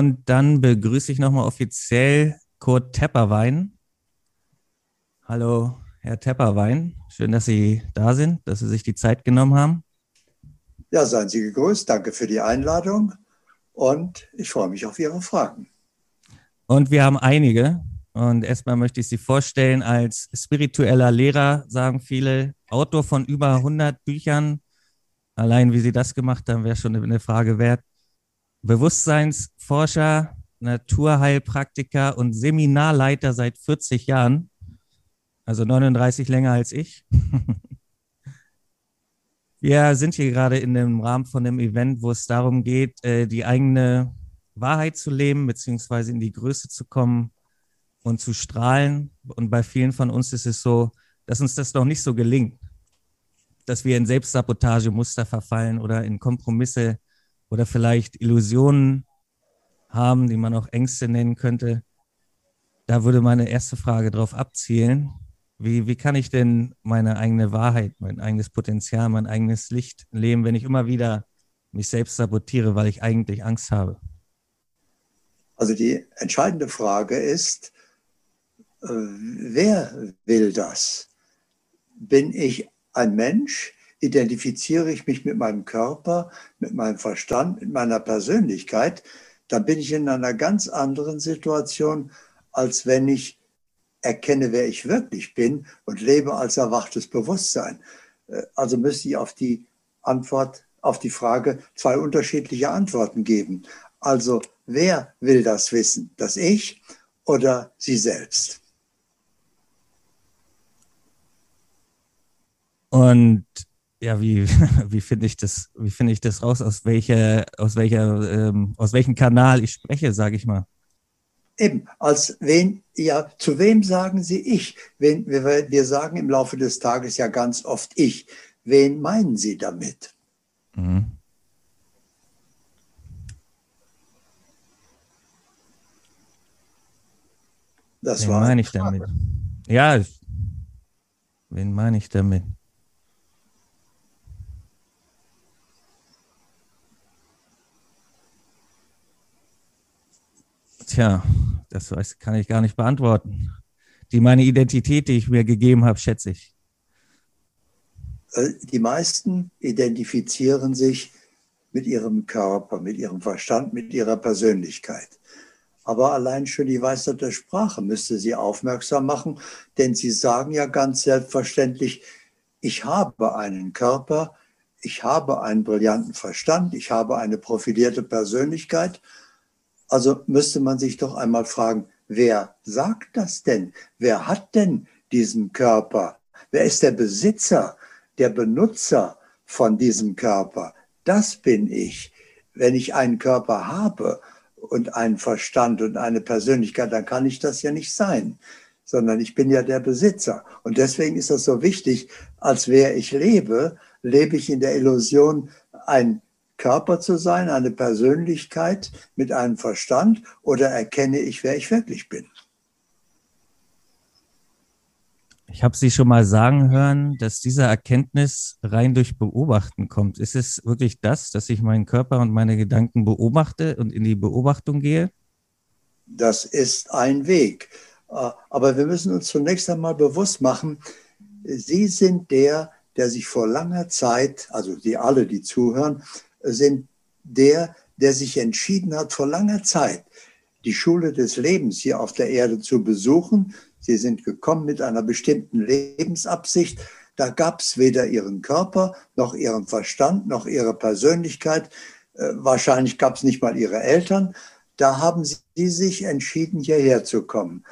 Und dann begrüße ich nochmal offiziell Kurt Tepperwein. Hallo, Herr Tepperwein. Schön, dass Sie da sind, dass Sie sich die Zeit genommen haben. Ja, seien Sie gegrüßt. Danke für die Einladung und ich freue mich auf Ihre Fragen. Und wir haben einige. Und erstmal möchte ich Sie vorstellen als spiritueller Lehrer, sagen viele, Autor von über 100 Büchern. Allein wie Sie das gemacht haben, wäre schon eine Frage wert. Bewusstseinsforscher, Naturheilpraktiker und Seminarleiter seit 40 Jahren. Also 39 länger als ich. Wir sind hier gerade in dem Rahmen von einem Event, wo es darum geht, äh, die eigene Wahrheit zu leben, beziehungsweise in die Größe zu kommen und zu strahlen. Und bei vielen von uns ist es so, dass uns das noch nicht so gelingt, dass wir in Selbstsabotagemuster verfallen oder in Kompromisse oder vielleicht Illusionen haben, die man auch Ängste nennen könnte. Da würde meine erste Frage darauf abzielen. Wie, wie kann ich denn meine eigene Wahrheit, mein eigenes Potenzial, mein eigenes Licht leben, wenn ich immer wieder mich selbst sabotiere, weil ich eigentlich Angst habe? Also die entscheidende Frage ist, äh, wer will das? Bin ich ein Mensch? Identifiziere ich mich mit meinem Körper, mit meinem Verstand, mit meiner Persönlichkeit? Dann bin ich in einer ganz anderen Situation, als wenn ich erkenne, wer ich wirklich bin und lebe als erwachtes Bewusstsein. Äh, also müsste ich auf die Antwort, auf die Frage zwei unterschiedliche Antworten geben. Also wer will das wissen? Das Ich oder Sie selbst? Und ja, wie, wie finde ich das, wie finde ich das raus, aus welcher, aus welcher, ähm, aus welchem Kanal ich spreche, sage ich mal? Eben, als wen, ja, zu wem sagen Sie ich? Wen, wir, wir sagen im Laufe des Tages ja ganz oft ich. Wen meinen Sie damit? Mhm. Das wen war meine ich damit? Ja, wen meine ich damit? Tja, das weiß, kann ich gar nicht beantworten. Die meine Identität, die ich mir gegeben habe, schätze ich. Äh, die meisten identifizieren sich mit ihrem Körper, mit ihrem Verstand, mit ihrer Persönlichkeit. Aber allein schon die Weisheit der Sprache müsste sie aufmerksam machen, denn sie sagen ja ganz selbstverständlich, ich habe einen Körper, ich habe einen brillanten Verstand, ich habe eine profilierte Persönlichkeit also müsste man sich doch einmal fragen, wer sagt das denn? Wer hat denn diesen Körper? Wer ist der Besitzer, der Benutzer von diesem Körper? Das bin ich. Wenn ich einen Körper habe und einen Verstand und eine Persönlichkeit, dann kann ich das ja nicht sein, sondern ich bin ja der Besitzer. Und deswegen ist das so wichtig, als wer ich lebe, lebe ich in der Illusion, ein Körper zu sein, eine Persönlichkeit mit einem Verstand oder erkenne ich, wer ich wirklich bin? Ich habe Sie schon mal sagen hören, dass diese Erkenntnis rein durch Beobachten kommt. Ist es wirklich das, dass ich meinen Körper und meine Gedanken beobachte und in die Beobachtung gehe? Das ist ein Weg. Aber wir müssen uns zunächst einmal bewusst machen, Sie sind der, der sich vor langer Zeit, also Sie alle, die zuhören, sind der, der sich entschieden hat, vor langer Zeit die Schule des Lebens hier auf der Erde zu besuchen. Sie sind gekommen mit einer bestimmten Lebensabsicht. Da gab es weder ihren Körper noch ihren Verstand noch ihre Persönlichkeit. Äh, wahrscheinlich gab es nicht mal ihre Eltern. Da haben sie sich entschieden, hierher zu kommen.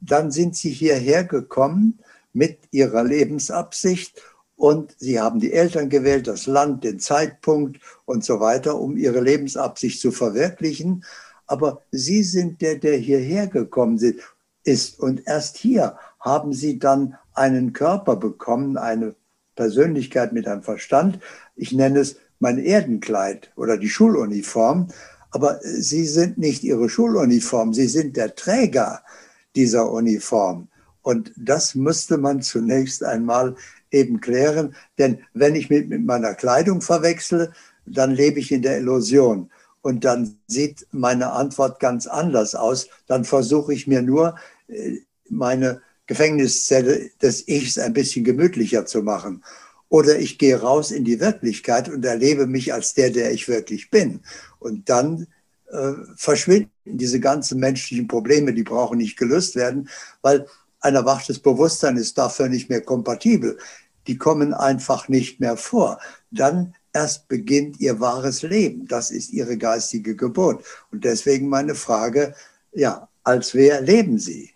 Dann sind sie hierher gekommen mit ihrer Lebensabsicht und sie haben die Eltern gewählt, das Land, den Zeitpunkt und so weiter, um ihre Lebensabsicht zu verwirklichen. Aber sie sind der, der hierher gekommen ist. Und erst hier haben sie dann einen Körper bekommen, eine Persönlichkeit mit einem Verstand. Ich nenne es mein Erdenkleid oder die Schuluniform. Aber sie sind nicht ihre Schuluniform, sie sind der Träger dieser Uniform. Und das müsste man zunächst einmal eben klären. Denn wenn ich mich mit meiner Kleidung verwechsle, dann lebe ich in der Illusion. und dann sieht meine Antwort ganz anders aus. Dann versuche ich mir nur, äh, meine Gefängniszelle des Ichs ein bisschen gemütlicher zu machen. Oder ich gehe raus in die Wirklichkeit und erlebe mich als der, der ich wirklich bin. Und dann äh, verschwinden diese ganzen menschlichen Probleme, die brauchen nicht gelöst werden, weil ein erwachtes Bewusstsein ist dafür nicht mehr kompatibel. Die kommen einfach nicht mehr vor. Dann erst beginnt ihr wahres Leben. Das ist ihre geistige Geburt. Und deswegen meine Frage, ja, als wer leben sie?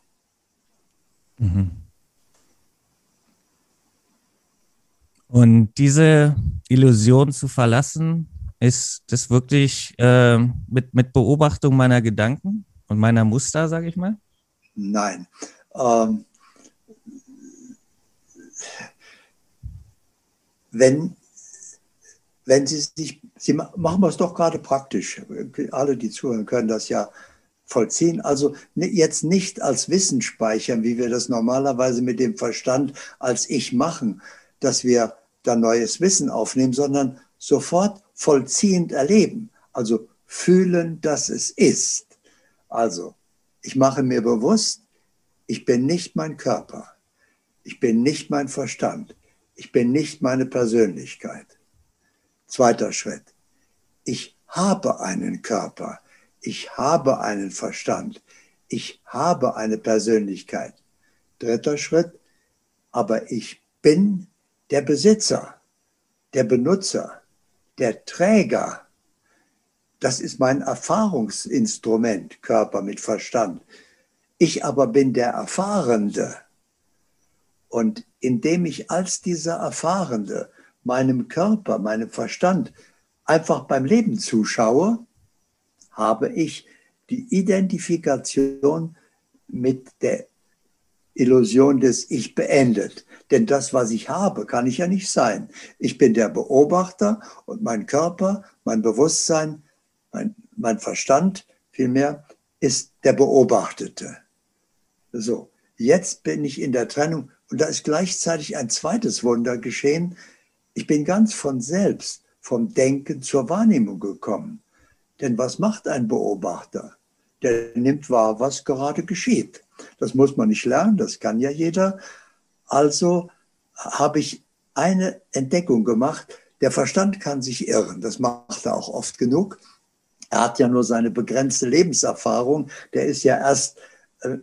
Mhm. Und diese Illusion zu verlassen, ist das wirklich äh, mit, mit Beobachtung meiner Gedanken und meiner Muster, sage ich mal? Nein. Ähm, wenn, wenn Sie sich, Sie machen wir es doch gerade praktisch, alle, die zuhören, können das ja vollziehen. Also jetzt nicht als Wissen speichern, wie wir das normalerweise mit dem Verstand als Ich machen, dass wir da neues Wissen aufnehmen, sondern sofort vollziehend erleben. Also fühlen, dass es ist. Also, ich mache mir bewusst, ich bin nicht mein Körper. Ich bin nicht mein Verstand. Ich bin nicht meine Persönlichkeit. Zweiter Schritt. Ich habe einen Körper. Ich habe einen Verstand. Ich habe eine Persönlichkeit. Dritter Schritt. Aber ich bin der Besitzer, der Benutzer, der Träger. Das ist mein Erfahrungsinstrument, Körper mit Verstand. Ich aber bin der Erfahrende. Und indem ich als dieser Erfahrende meinem Körper, meinem Verstand einfach beim Leben zuschaue, habe ich die Identifikation mit der Illusion des Ich beendet. Denn das, was ich habe, kann ich ja nicht sein. Ich bin der Beobachter und mein Körper, mein Bewusstsein, mein, mein Verstand vielmehr ist der Beobachtete. So, jetzt bin ich in der Trennung und da ist gleichzeitig ein zweites Wunder geschehen. Ich bin ganz von selbst vom Denken zur Wahrnehmung gekommen. Denn was macht ein Beobachter? Der nimmt wahr, was gerade geschieht. Das muss man nicht lernen, das kann ja jeder. Also habe ich eine Entdeckung gemacht. Der Verstand kann sich irren. Das macht er auch oft genug. Er hat ja nur seine begrenzte Lebenserfahrung. Der ist ja erst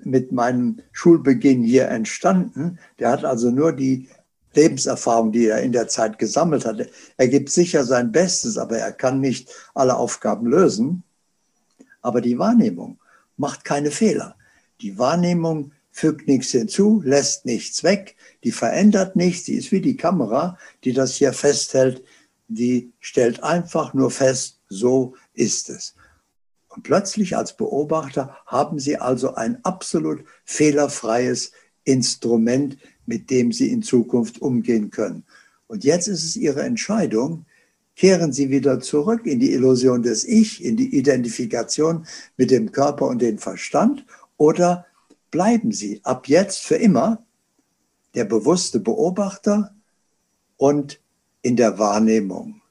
mit meinem Schulbeginn hier entstanden. Der hat also nur die Lebenserfahrung, die er in der Zeit gesammelt hat. Er gibt sicher sein Bestes, aber er kann nicht alle Aufgaben lösen. Aber die Wahrnehmung macht keine Fehler. Die Wahrnehmung fügt nichts hinzu, lässt nichts weg, die verändert nichts, die ist wie die Kamera, die das hier festhält, die stellt einfach nur fest, so ist es. Und plötzlich als Beobachter haben Sie also ein absolut fehlerfreies Instrument, mit dem Sie in Zukunft umgehen können. Und jetzt ist es Ihre Entscheidung, kehren Sie wieder zurück in die Illusion des Ich, in die Identifikation mit dem Körper und dem Verstand oder bleiben Sie ab jetzt für immer der bewusste Beobachter und in der Wahrnehmung.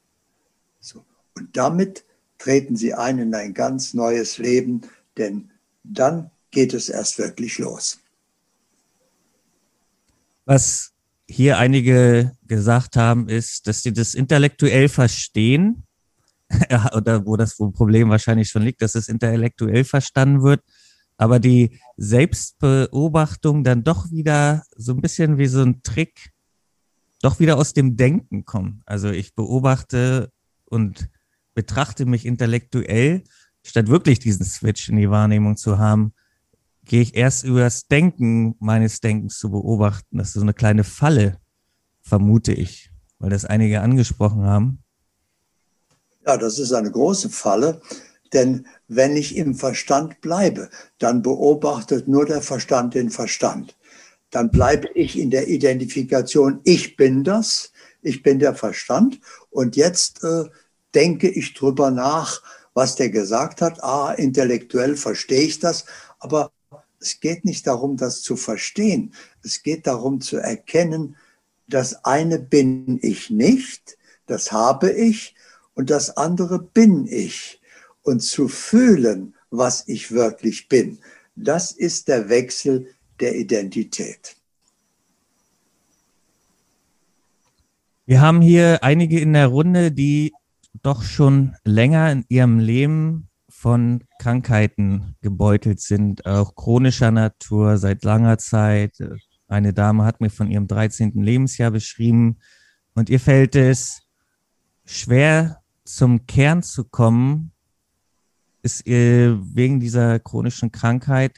So. Und damit treten Sie ein in ein ganz neues Leben, denn dann geht es erst wirklich los. Was hier einige gesagt haben, ist, dass sie das intellektuell verstehen, oder wo das Problem wahrscheinlich schon liegt, dass es intellektuell verstanden wird, aber die Selbstbeobachtung dann doch wieder so ein bisschen wie so ein Trick, doch wieder aus dem Denken kommt. Also ich beobachte und betrachte mich intellektuell, statt wirklich diesen Switch in die Wahrnehmung zu haben, gehe ich erst über das Denken meines Denkens zu beobachten. Das ist so eine kleine Falle, vermute ich, weil das einige angesprochen haben. Ja, das ist eine große Falle, denn wenn ich im Verstand bleibe, dann beobachtet nur der Verstand den Verstand. Dann bleibe ich in der Identifikation, ich bin das, ich bin der Verstand. Und jetzt äh, denke ich drüber nach, was der gesagt hat. Ah, intellektuell verstehe ich das, aber es geht nicht darum, das zu verstehen. Es geht darum zu erkennen, das eine bin ich nicht, das habe ich und das andere bin ich. und zu fühlen, was ich wirklich bin. Das ist der Wechsel der Identität. Wir haben hier einige in der Runde, die doch schon länger in ihrem Leben von Krankheiten gebeutelt sind, auch chronischer Natur seit langer Zeit. Eine Dame hat mir von ihrem 13. Lebensjahr beschrieben und ihr fällt es schwer zum Kern zu kommen, ist ihr wegen dieser chronischen Krankheit,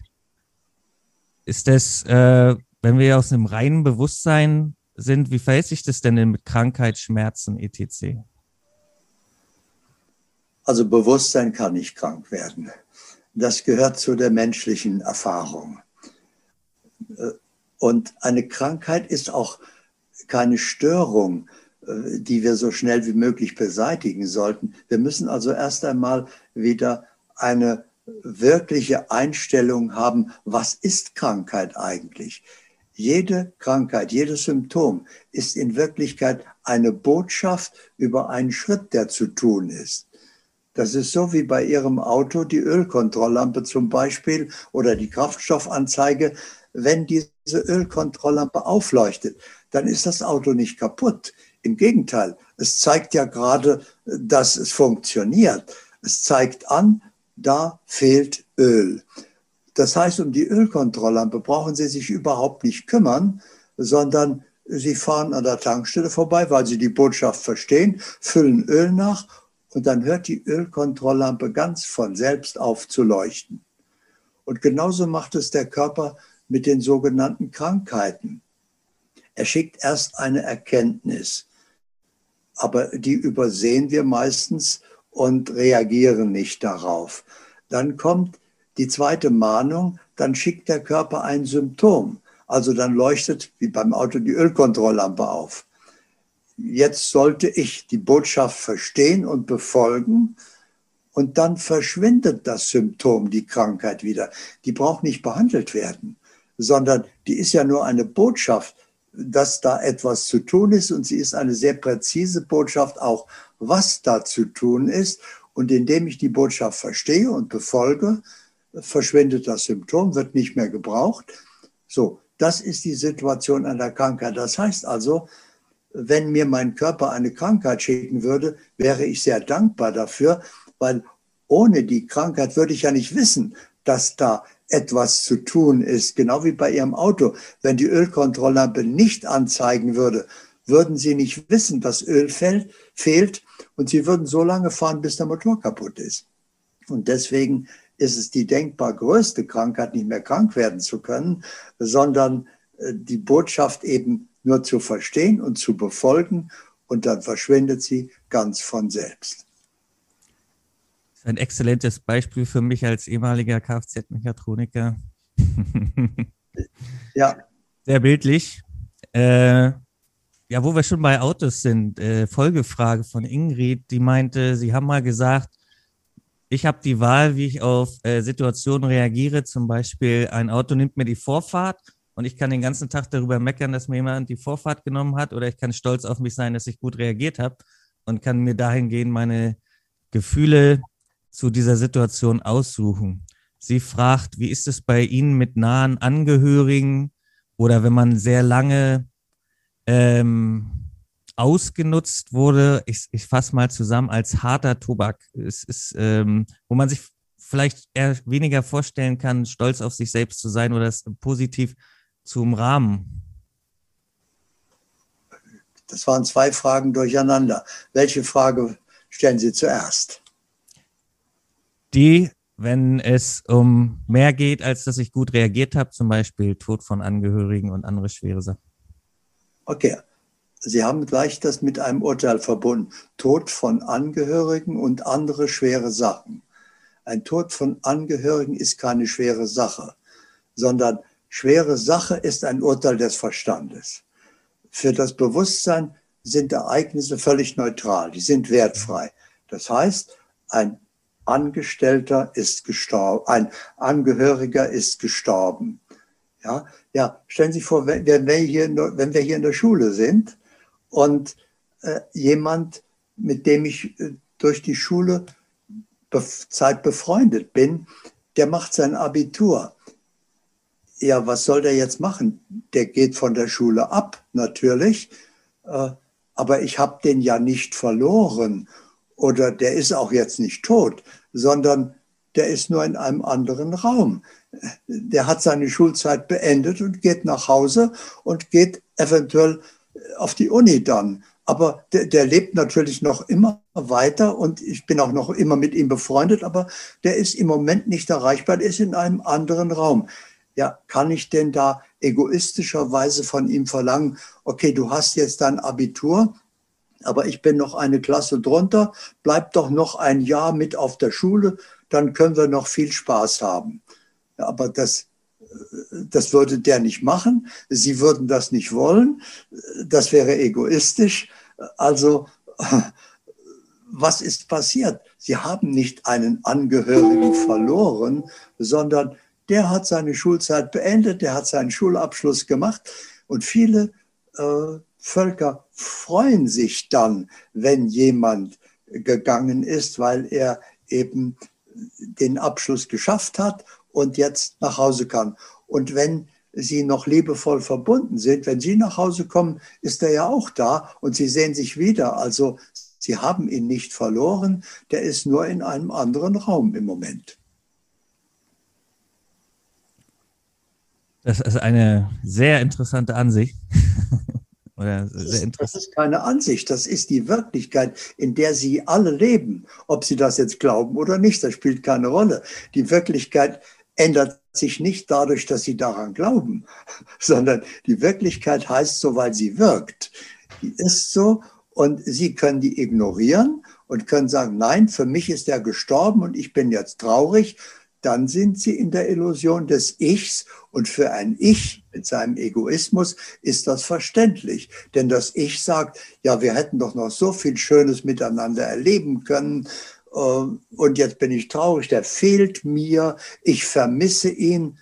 ist das, äh, wenn wir aus einem reinen Bewusstsein sind, wie verhält sich das denn mit Krankheit, Schmerzen, etc.? Also Bewusstsein kann nicht krank werden. Das gehört zu der menschlichen Erfahrung. Und eine Krankheit ist auch keine Störung, die wir so schnell wie möglich beseitigen sollten. Wir müssen also erst einmal wieder eine wirkliche Einstellung haben, was ist Krankheit eigentlich? Jede Krankheit, jedes Symptom ist in Wirklichkeit eine Botschaft über einen Schritt, der zu tun ist. Das ist so wie bei Ihrem Auto die Ölkontrolllampe zum Beispiel oder die Kraftstoffanzeige. Wenn diese Ölkontrolllampe aufleuchtet, dann ist das Auto nicht kaputt. Im Gegenteil, es zeigt ja gerade, dass es funktioniert. Es zeigt an, da fehlt Öl. Das heißt, um die Ölkontrolllampe brauchen Sie sich überhaupt nicht kümmern, sondern Sie fahren an der Tankstelle vorbei, weil Sie die Botschaft verstehen, füllen Öl nach und dann hört die Ölkontrolllampe ganz von selbst auf zu leuchten. Und genauso macht es der Körper mit den sogenannten Krankheiten. Er schickt erst eine Erkenntnis, aber die übersehen wir meistens und reagieren nicht darauf. Dann kommt die zweite Mahnung, dann schickt der Körper ein Symptom. Also dann leuchtet wie beim Auto die Ölkontrolllampe auf jetzt sollte ich die Botschaft verstehen und befolgen. Und dann verschwindet das Symptom, die Krankheit wieder. Die braucht nicht behandelt werden, sondern die ist ja nur eine Botschaft, dass da etwas zu tun ist. Und sie ist eine sehr präzise Botschaft auch, was da zu tun ist. Und indem ich die Botschaft verstehe und befolge, verschwindet das Symptom, wird nicht mehr gebraucht. So, das ist die Situation einer Krankheit. Das heißt also, wenn mir mein Körper eine Krankheit schicken würde, wäre ich sehr dankbar dafür, weil ohne die Krankheit würde ich ja nicht wissen, dass da etwas zu tun ist. Genau wie bei Ihrem Auto. Wenn die Ölkontrolllampe nicht anzeigen würde, würden Sie nicht wissen, dass Öl fällt, fehlt und Sie würden so lange fahren, bis der Motor kaputt ist. Und deswegen ist es die denkbar größte Krankheit, nicht mehr krank werden zu können, sondern äh, die Botschaft eben nur zu verstehen und zu befolgen und dann verschwindet sie ganz von selbst. Das ist ein exzellentes Beispiel für mich als ehemaliger Kfz-Mechatroniker. ja. Sehr bildlich. Äh, ja, wo wir schon bei Autos sind, äh, Folgefrage von Ingrid, die meinte, Sie haben mal gesagt, ich habe die Wahl, wie ich auf äh, Situationen reagiere. Zum Beispiel, ein Auto nimmt mir die Vorfahrt und ich kann den ganzen Tag darüber meckern, dass mir jemand die Vorfahrt genommen hat oder ich kann stolz auf mich sein, dass ich gut reagiert habe und kann mir dahingehend meine Gefühle zu dieser Situation aussuchen. Sie fragt, wie ist es bei Ihnen mit nahen Angehörigen oder wenn man sehr lange ähm, ausgenutzt wurde, ich, ich fasse mal zusammen, als harter Tobak. Es ist, ähm, wo man sich vielleicht eher weniger vorstellen kann, stolz auf sich selbst zu sein oder es positiv zum Rahmen? Das waren zwei Fragen durcheinander. Welche Frage stellen Sie zuerst? Die, wenn es um mehr geht, als dass ich gut reagiert habe, zum Beispiel Tod von Angehörigen und andere schwere Sachen. Okay, Sie haben gleich das mit einem Urteil verbunden. Tod von Angehörigen und andere schwere Sachen. Ein Tod von Angehörigen ist keine schwere Sache, sondern Schwere Sache ist ein Urteil des Verstandes. Für das Bewusstsein sind Ereignisse völlig neutral, die sind wertfrei. Das heißt, ein Angestellter ist gestorben, ein Angehöriger ist gestorben. Ja, ja, stellen Sie sich vor, wenn wir hier, wenn wir hier in der Schule sind und äh, jemand, mit dem ich äh, durch die Schule Zeit befreundet bin, der macht sein Abitur. Ja, was soll der jetzt machen? Der geht von der Schule ab, natürlich. Äh, aber ich habe den ja nicht verloren oder der ist auch jetzt nicht tot, sondern der ist nur in einem anderen Raum. Der hat seine Schulzeit beendet und geht nach Hause und geht eventuell auf die Uni dann. Aber der, der, lebt natürlich noch immer weiter und ich bin auch noch immer mit ihm befreundet, aber der ist im Moment nicht erreichbar, der ist in einem anderen Raum. Ja, kann ich denn da egoistischerweise von ihm verlangen, okay, du hast jetzt dein Abitur, aber ich bin noch eine Klasse drunter, bleib doch noch ein Jahr mit auf der Schule, dann können wir noch viel Spaß haben. Ja, aber das, das würde der nicht machen. Sie würden das nicht wollen. Das wäre egoistisch. Also, was ist passiert? Sie haben nicht einen Angehörigen verloren, sondern der hat seine Schulzeit beendet, der hat seinen Schulabschluss gemacht und viele äh, Völker freuen sich dann, wenn jemand gegangen ist, weil er eben den Abschluss geschafft hat und jetzt nach Hause kann. Und wenn sie noch liebevoll verbunden sind, wenn sie nach Hause kommen, ist er ja auch da und sie sehen sich wieder. Also sie haben ihn nicht verloren, der ist nur in einem anderen Raum im Moment. Das ist eine sehr interessante Ansicht. Oder sehr interessant. Das ist keine Ansicht, das ist die Wirklichkeit, in der Sie alle leben. Ob Sie das jetzt glauben oder nicht, das spielt keine Rolle. Die Wirklichkeit ändert sich nicht dadurch, dass Sie daran glauben, sondern die Wirklichkeit heißt so, weil sie wirkt. Die ist so und Sie können die ignorieren und können sagen, nein, für mich ist er gestorben und ich bin jetzt traurig dann sind sie in der Illusion des Ichs. Und für ein Ich mit seinem Egoismus ist das verständlich. Denn das Ich sagt, ja, wir hätten doch noch so viel Schönes miteinander erleben können. Äh, und jetzt bin ich traurig, der fehlt mir, ich vermisse ihn.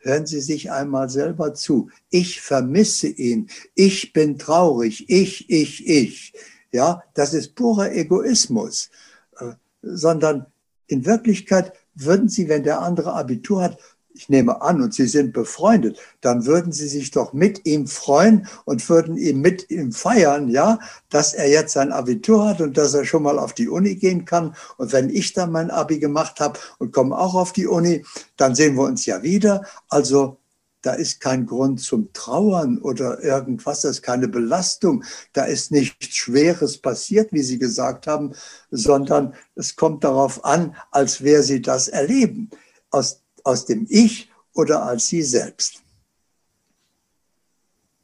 Hören Sie sich einmal selber zu. Ich vermisse ihn. Ich bin traurig. Ich, ich, ich. Ja, das ist purer Egoismus. Äh, sondern in Wirklichkeit würden Sie, wenn der andere Abitur hat, ich nehme an, und Sie sind befreundet, dann würden Sie sich doch mit ihm freuen und würden ihm mit ihm feiern, ja, dass er jetzt sein Abitur hat und dass er schon mal auf die Uni gehen kann. Und wenn ich dann mein Abi gemacht habe und komme auch auf die Uni, dann sehen wir uns ja wieder. Also da ist kein Grund zum Trauern oder irgendwas, das ist keine Belastung, da ist nichts Schweres passiert, wie Sie gesagt haben, sondern es kommt darauf an, als wer Sie das erleben, aus, aus dem Ich oder als Sie selbst.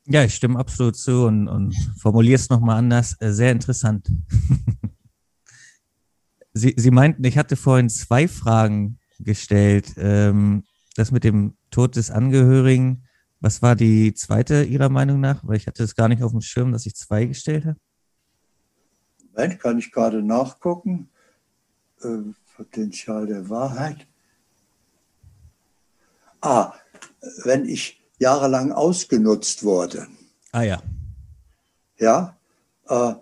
Ja, ich stimme absolut zu und, und formuliere es nochmal anders. Äh, sehr interessant. Sie, Sie meinten, ich hatte vorhin zwei Fragen gestellt. Ähm, das mit dem Tod des Angehörigen. Was war die zweite Ihrer Meinung nach? Weil ich hatte es gar nicht auf dem Schirm, dass ich zwei gestellt habe. Moment, kann ich gerade nachgucken. Äh, Potenzial der Wahrheit. Ah, wenn ich jahrelang ausgenutzt wurde. Ah ja. Ja, äh,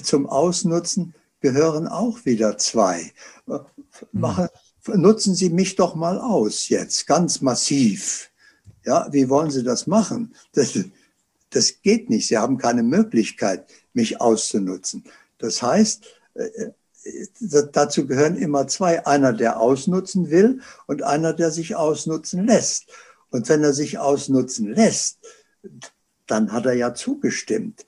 zum Ausnutzen gehören auch wieder zwei. Äh, machen, hm nutzen Sie mich doch mal aus jetzt, ganz massiv. Ja, wie wollen Sie das machen? Das, das geht nicht. Sie haben keine Möglichkeit, mich auszunutzen. Das heißt, äh, äh, dazu gehören immer zwei. Einer, der ausnutzen will und einer, der sich ausnutzen lässt. Und wenn er sich ausnutzen lässt, dann hat er ja zugestimmt.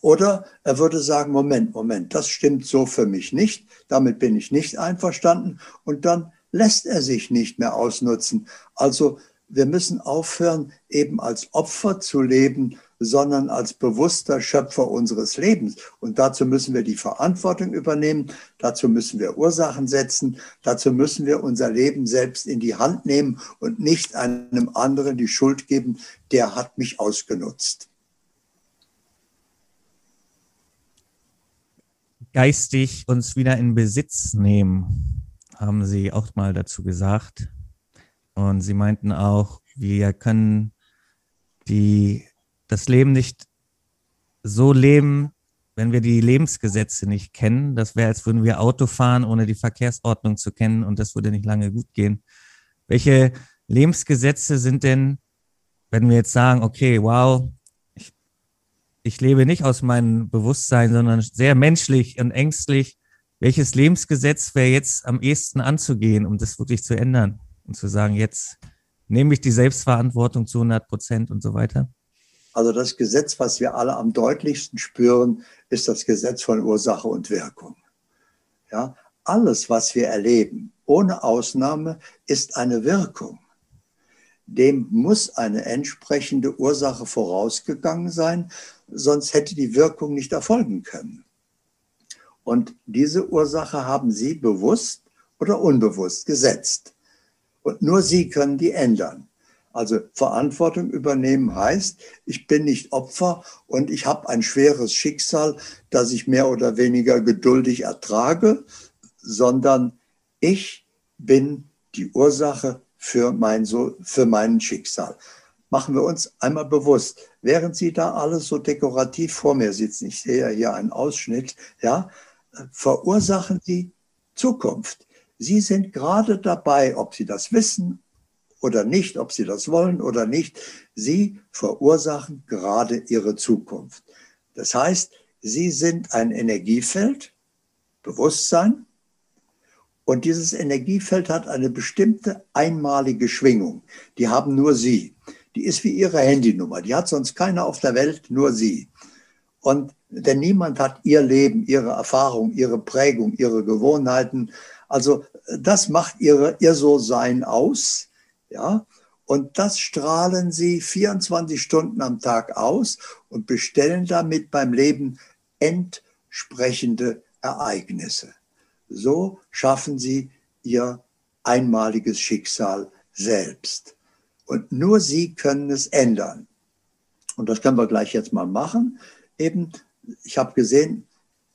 Oder er würde sagen, Moment, Moment, das stimmt so für mich nicht, damit bin ich nicht einverstanden und dann lässt er sich nicht mehr ausnutzen. Also wir müssen aufhören, eben als Opfer zu leben, sondern als bewusster Schöpfer unseres Lebens. Und dazu müssen wir die Verantwortung übernehmen, dazu müssen wir Ursachen setzen, dazu müssen wir unser Leben selbst in die Hand nehmen und nicht einem anderen die Schuld geben, der hat mich ausgenutzt. Geistig uns wieder in Besitz nehmen, haben Sie auch mal dazu gesagt. Und Sie meinten auch, wir können die, das Leben nicht so leben, wenn wir die Lebensgesetze nicht kennen, das wäre, als würden wir Auto fahren, ohne die Verkehrsordnung zu kennen und das würde nicht lange gut gehen. Welche Lebensgesetze sind denn, wenn wir jetzt sagen, okay, wow, ich lebe nicht aus meinem Bewusstsein, sondern sehr menschlich und ängstlich, welches Lebensgesetz wäre jetzt am ehesten anzugehen, um das wirklich zu ändern und zu sagen, jetzt nehme ich die Selbstverantwortung zu 100 Prozent und so weiter? Also das Gesetz, was wir alle am deutlichsten spüren, ist das Gesetz von Ursache und Wirkung. Ja, alles, was wir erleben, ohne Ausnahme, ist eine Wirkung. Dem muss eine entsprechende Ursache vorausgegangen sein, sonst hätte die Wirkung nicht erfolgen können. Und diese Ursache haben Sie bewusst oder unbewusst gesetzt. Und nur Sie können die ändern. Also Verantwortung übernehmen heißt, ich bin nicht Opfer und ich habe ein schweres Schicksal, das ich mehr oder weniger geduldig ertrage, sondern ich bin die Ursache für mein, so, für mein Schicksal. Machen wir uns einmal bewusst, während Sie da alles so dekorativ vor mir sitzen, ich sehe ja hier einen Ausschnitt, ja, verursachen Sie Zukunft. Sie sind gerade dabei, ob Sie das wissen oder nicht, ob Sie das wollen oder nicht. Sie verursachen gerade Ihre Zukunft. Das heißt, Sie sind ein Energiefeld, Bewusstsein, und dieses Energiefeld hat eine bestimmte einmalige Schwingung. Die haben nur Sie. Die ist wie Ihre Handynummer. Die hat sonst keiner auf der Welt, nur Sie. Und denn niemand hat ihr Leben, ihre Erfahrung, ihre Prägung, ihre Gewohnheiten. Also das macht ihre, ihr So-Sein aus. Ja, und das strahlen sie 24 Stunden am Tag aus und bestellen damit beim Leben entsprechende Ereignisse. So schaffen sie ihr einmaliges Schicksal selbst. Und nur sie können es ändern. Und das können wir gleich jetzt mal machen. Eben ich habe gesehen,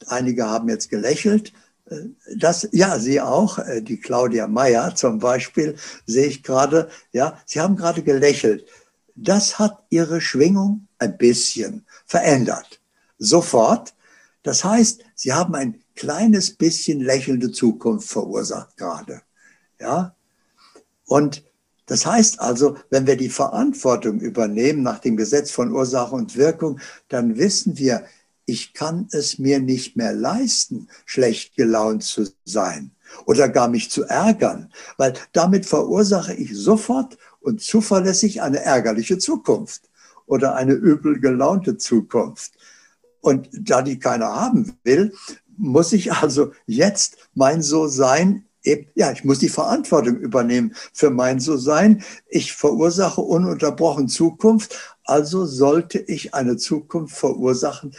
einige haben jetzt gelächelt. Äh, das, ja, Sie auch, äh, die Claudia Meyer zum Beispiel, sehe ich gerade, ja, Sie haben gerade gelächelt. Das hat Ihre Schwingung ein bisschen verändert. Sofort. Das heißt, Sie haben ein kleines bisschen lächelnde Zukunft verursacht gerade. Ja. Und das heißt also, wenn wir die Verantwortung übernehmen nach dem Gesetz von Ursache und Wirkung, dann wissen wir, ich kann es mir nicht mehr leisten, schlecht gelaunt zu sein oder gar mich zu ärgern, weil damit verursache ich sofort und zuverlässig eine ärgerliche Zukunft oder eine übel gelaunte Zukunft. Und da die keiner haben will, muss ich also jetzt mein So-Sein ja, ich muss die Verantwortung übernehmen für mein So-Sein. Ich verursache ununterbrochen Zukunft, also sollte ich eine Zukunft verursachen,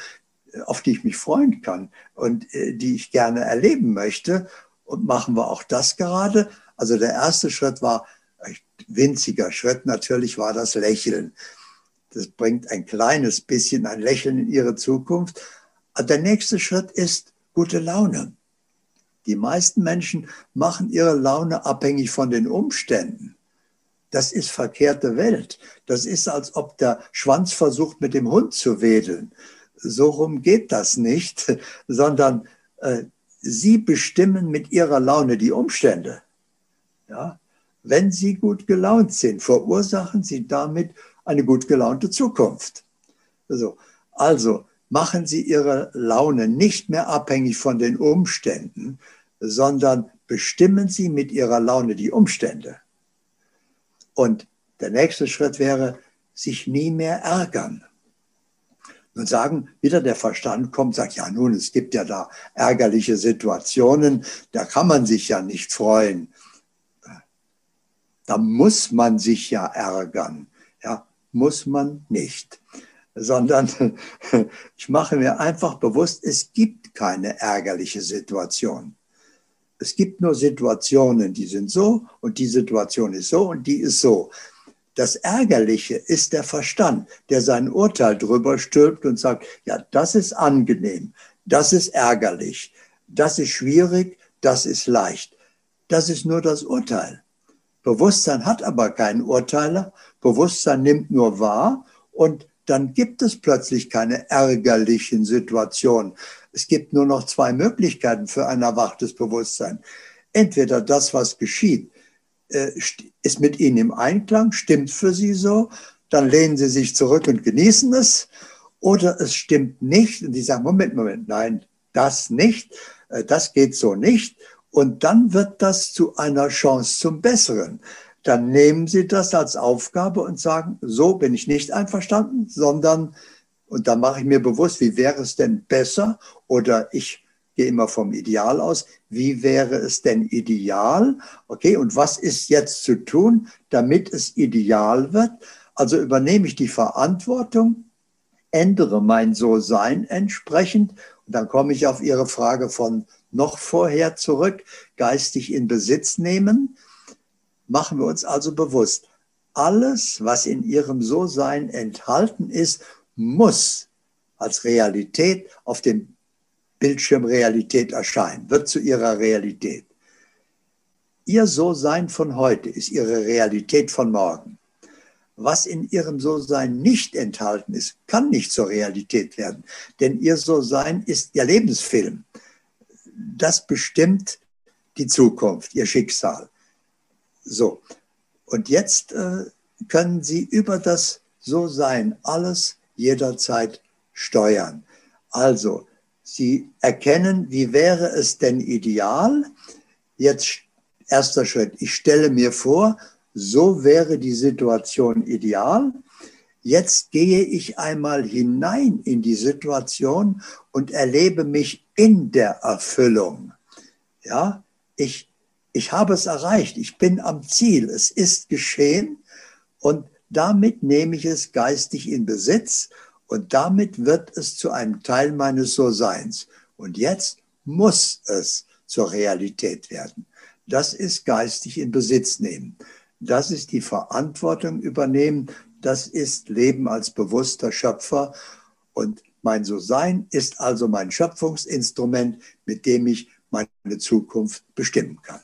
auf die ich mich freuen kann und äh, die ich gerne erleben möchte. Und machen wir auch das gerade. Also der erste Schritt war, ein winziger Schritt natürlich war das Lächeln. Das bringt ein kleines bisschen ein Lächeln in ihre Zukunft. Der nächste Schritt ist gute Laune. Die meisten Menschen machen ihre Laune abhängig von den Umständen. Das ist verkehrte Welt. Das ist, als ob der Schwanz versucht, mit dem Hund zu wedeln so rum geht das nicht, sondern äh, Sie bestimmen mit Ihrer Laune die Umstände. Ja? Wenn Sie gut gelaunt sind, verursachen Sie damit eine gut gelaunte Zukunft. Also, also machen Sie Ihre Laune nicht mehr abhängig von den Umständen, sondern bestimmen Sie mit Ihrer Laune die Umstände. Und der nächste Schritt wäre, sich nie mehr ärgern und sagen, wieder der Verstand kommt, sagt, ja nun, es gibt ja da ärgerliche Situationen, da kann man sich ja nicht freuen. Da muss man sich ja ärgern. Ja, muss man nicht. Sondern ich mache mir einfach bewusst, es gibt keine ärgerliche Situation. Es gibt nur Situationen, die sind so und die Situation ist so und die ist so. Das Ärgerliche ist der Verstand, der sein Urteil drüber stülpt und sagt, ja, das ist angenehm, das ist ärgerlich, das ist schwierig, das ist leicht. Das ist nur das Urteil. Bewusstsein hat aber keinen Urteiler. Bewusstsein nimmt nur wahr und dann gibt es plötzlich keine ärgerlichen Situationen. Es gibt nur noch zwei Möglichkeiten für ein erwachtes Bewusstsein. Entweder das, was geschieht, äh, ist mit Ihnen im Einklang, stimmt für Sie so, dann lehnen Sie sich zurück und genießen es. Oder es stimmt nicht und die sagen, Moment, Moment, nein, das nicht, äh, das geht so nicht. Und dann wird das zu einer Chance zum Besseren. Dann nehmen Sie das als Aufgabe und sagen, so bin ich nicht einverstanden, sondern, und dann mache ich mir bewusst, wie wäre es denn besser? Oder ich gehe immer vom Ideal aus. Wie wäre es denn ideal? Okay, und was ist jetzt zu tun, damit es ideal wird? Also übernehme ich die Verantwortung, ändere mein So-Sein entsprechend. Und dann komme ich auf Ihre Frage von noch vorher zurück, geistig in Besitz nehmen. Machen wir uns also bewusst, alles, was in Ihrem So-Sein enthalten ist, muss als Realität auf dem Bildschirm Realität erscheinen, wird zu Ihrer Realität. Ihr So-Sein von heute ist Ihre Realität von morgen was in ihrem So-Sein nicht enthalten ist, kann nicht zur Realität werden. Denn ihr So-Sein ist ihr Lebensfilm. Das bestimmt die Zukunft, ihr Schicksal. So. Und jetzt äh, können Sie über das So-Sein alles jederzeit steuern. Also, Sie erkennen, wie wäre es denn ideal? Jetzt erster Schritt. Ich stelle mir vor, so wäre die Situation ideal. Jetzt gehe ich einmal hinein in die Situation und erlebe mich in der Erfüllung. Ja, ich, ich habe es erreicht. Ich bin am Ziel. Es ist geschehen und damit nehme ich es geistig in Besitz und damit wird es zu einem Teil meines So-Seins. Und jetzt muss es zur Realität werden. Das ist geistig in Besitz nehmen. Das ist die Verantwortung übernehmen. Das ist Leben als bewusster Schöpfer. Und mein So-Sein ist also mein Schöpfungsinstrument, mit dem ich meine Zukunft bestimmen kann.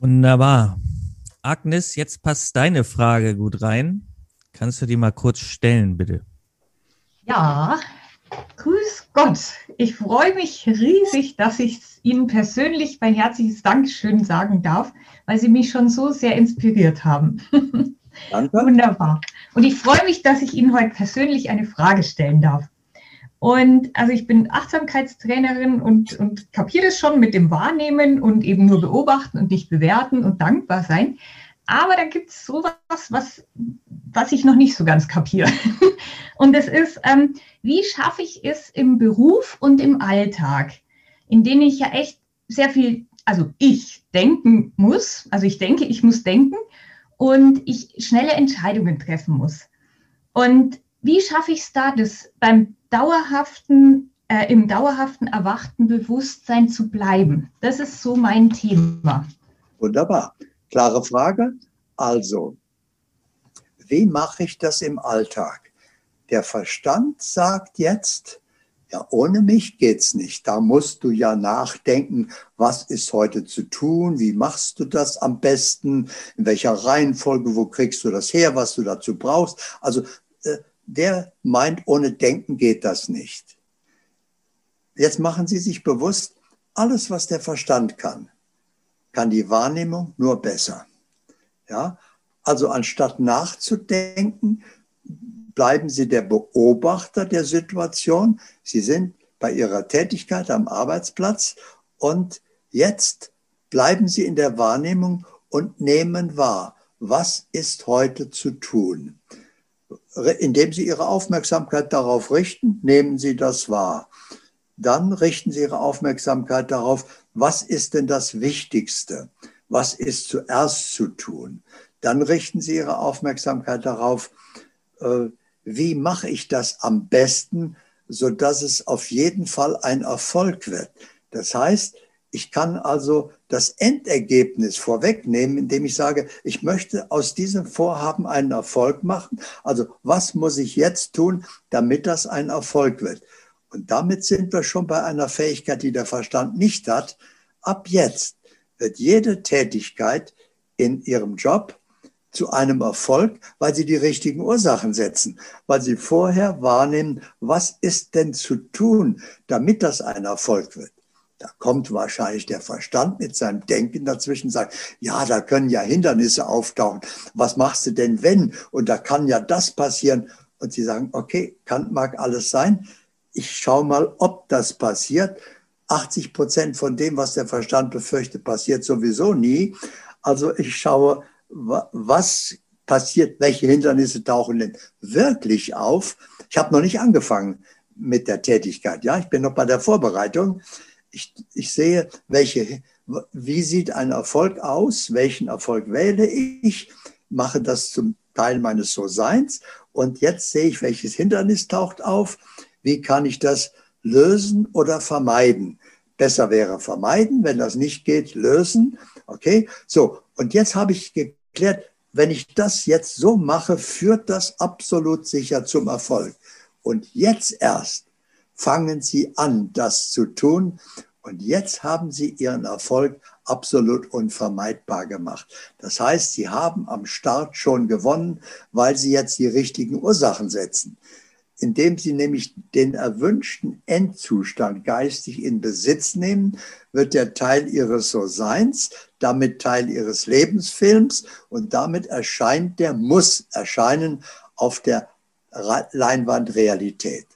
Wunderbar. Agnes, jetzt passt deine Frage gut rein. Kannst du die mal kurz stellen, bitte? Ja, grüß Gott. Ich freue mich riesig, dass ich Ihnen persönlich mein herzliches Dankeschön sagen darf, weil Sie mich schon so sehr inspiriert haben. Danke. Wunderbar. Und ich freue mich, dass ich Ihnen heute persönlich eine Frage stellen darf. Und also ich bin Achtsamkeitstrainerin und, und kapiere das schon mit dem Wahrnehmen und eben nur beobachten und nicht bewerten und dankbar sein. Aber da gibt es sowas, was, was ich noch nicht so ganz kapiere. Und das ist, ähm, wie schaffe ich es im Beruf und im Alltag, in denen ich ja echt sehr viel, also ich denken muss, also ich denke, ich muss denken und ich schnelle Entscheidungen treffen muss. Und wie schaffe ich es da, das beim dauerhaften, äh, im dauerhaften erwachten Bewusstsein zu bleiben? Das ist so mein Thema. Wunderbar. Klare Frage. Also, wie mache ich das im Alltag? Der Verstand sagt jetzt, ja, ohne mich geht's nicht. Da musst du ja nachdenken, was ist heute zu tun? Wie machst du das am besten? In welcher Reihenfolge? Wo kriegst du das her, was du dazu brauchst? Also, äh, der meint, ohne Denken geht das nicht. Jetzt machen Sie sich bewusst, alles, was der Verstand kann, kann die Wahrnehmung nur besser. Ja, also anstatt nachzudenken, bleiben Sie der Beobachter der Situation. Sie sind bei Ihrer Tätigkeit am Arbeitsplatz und jetzt bleiben Sie in der Wahrnehmung und nehmen wahr, was ist heute zu tun. Indem Sie Ihre Aufmerksamkeit darauf richten, nehmen Sie das wahr. Dann richten Sie Ihre Aufmerksamkeit darauf, was ist denn das Wichtigste? Was ist zuerst zu tun? Dann richten Sie Ihre Aufmerksamkeit darauf, äh, wie mache ich das am besten, so dass es auf jeden Fall ein Erfolg wird. Das heißt, ich kann also das Endergebnis vorwegnehmen, indem ich sage, ich möchte aus diesem Vorhaben einen Erfolg machen. Also was muss ich jetzt tun, damit das ein Erfolg wird? Und damit sind wir schon bei einer Fähigkeit, die der Verstand nicht hat. Ab jetzt wird jede Tätigkeit in Ihrem Job zu einem Erfolg, weil sie die richtigen Ursachen setzen, weil sie vorher wahrnehmen, was ist denn zu tun, damit das ein Erfolg wird. Da kommt wahrscheinlich der Verstand mit seinem Denken dazwischen, sagt, ja, da können ja Hindernisse auftauchen. Was machst du denn, wenn? Und da kann ja das passieren. Und sie sagen, okay, kann, mag alles sein. Ich schaue mal, ob das passiert. 80 Prozent von dem, was der Verstand befürchtet, passiert sowieso nie. Also ich schaue, was passiert, welche Hindernisse tauchen denn wirklich auf. Ich habe noch nicht angefangen mit der Tätigkeit. Ja, ich bin noch bei der Vorbereitung. Ich, ich sehe, welche, wie sieht ein Erfolg aus? Welchen Erfolg wähle ich? Mache das zum Teil meines So-Seins. Und jetzt sehe ich, welches Hindernis taucht auf. Wie kann ich das lösen oder vermeiden? Besser wäre vermeiden, wenn das nicht geht, lösen. Okay, so. Und jetzt habe ich geklärt, wenn ich das jetzt so mache, führt das absolut sicher zum Erfolg. Und jetzt erst fangen Sie an, das zu tun. Und jetzt haben Sie Ihren Erfolg absolut unvermeidbar gemacht. Das heißt, Sie haben am Start schon gewonnen, weil Sie jetzt die richtigen Ursachen setzen indem sie nämlich den erwünschten Endzustand geistig in Besitz nehmen, wird der Teil ihres So-Seins, damit Teil ihres Lebensfilms und damit erscheint der, muss erscheinen auf der Leinwand Realität.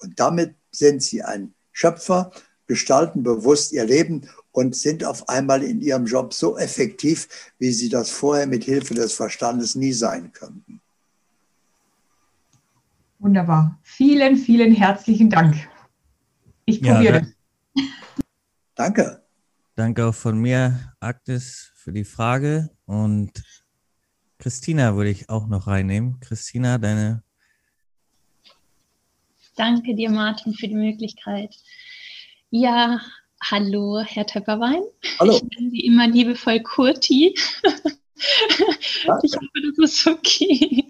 Und damit sind sie ein Schöpfer, gestalten bewusst ihr Leben und sind auf einmal in ihrem Job so effektiv, wie sie das vorher mit Hilfe des Verstandes nie sein könnten. Wunderbar. Vielen, vielen herzlichen Dank. Ich probiere. Ja, danke. Danke auch von mir, Agnes, für die Frage. Und Christina würde ich auch noch reinnehmen. Christina, deine. Danke dir, Martin, für die Möglichkeit. Ja, hallo, Herr Töpperwein. Hallo. Ich nenne Sie immer liebevoll Kurti. Danke. Ich hoffe, das ist okay.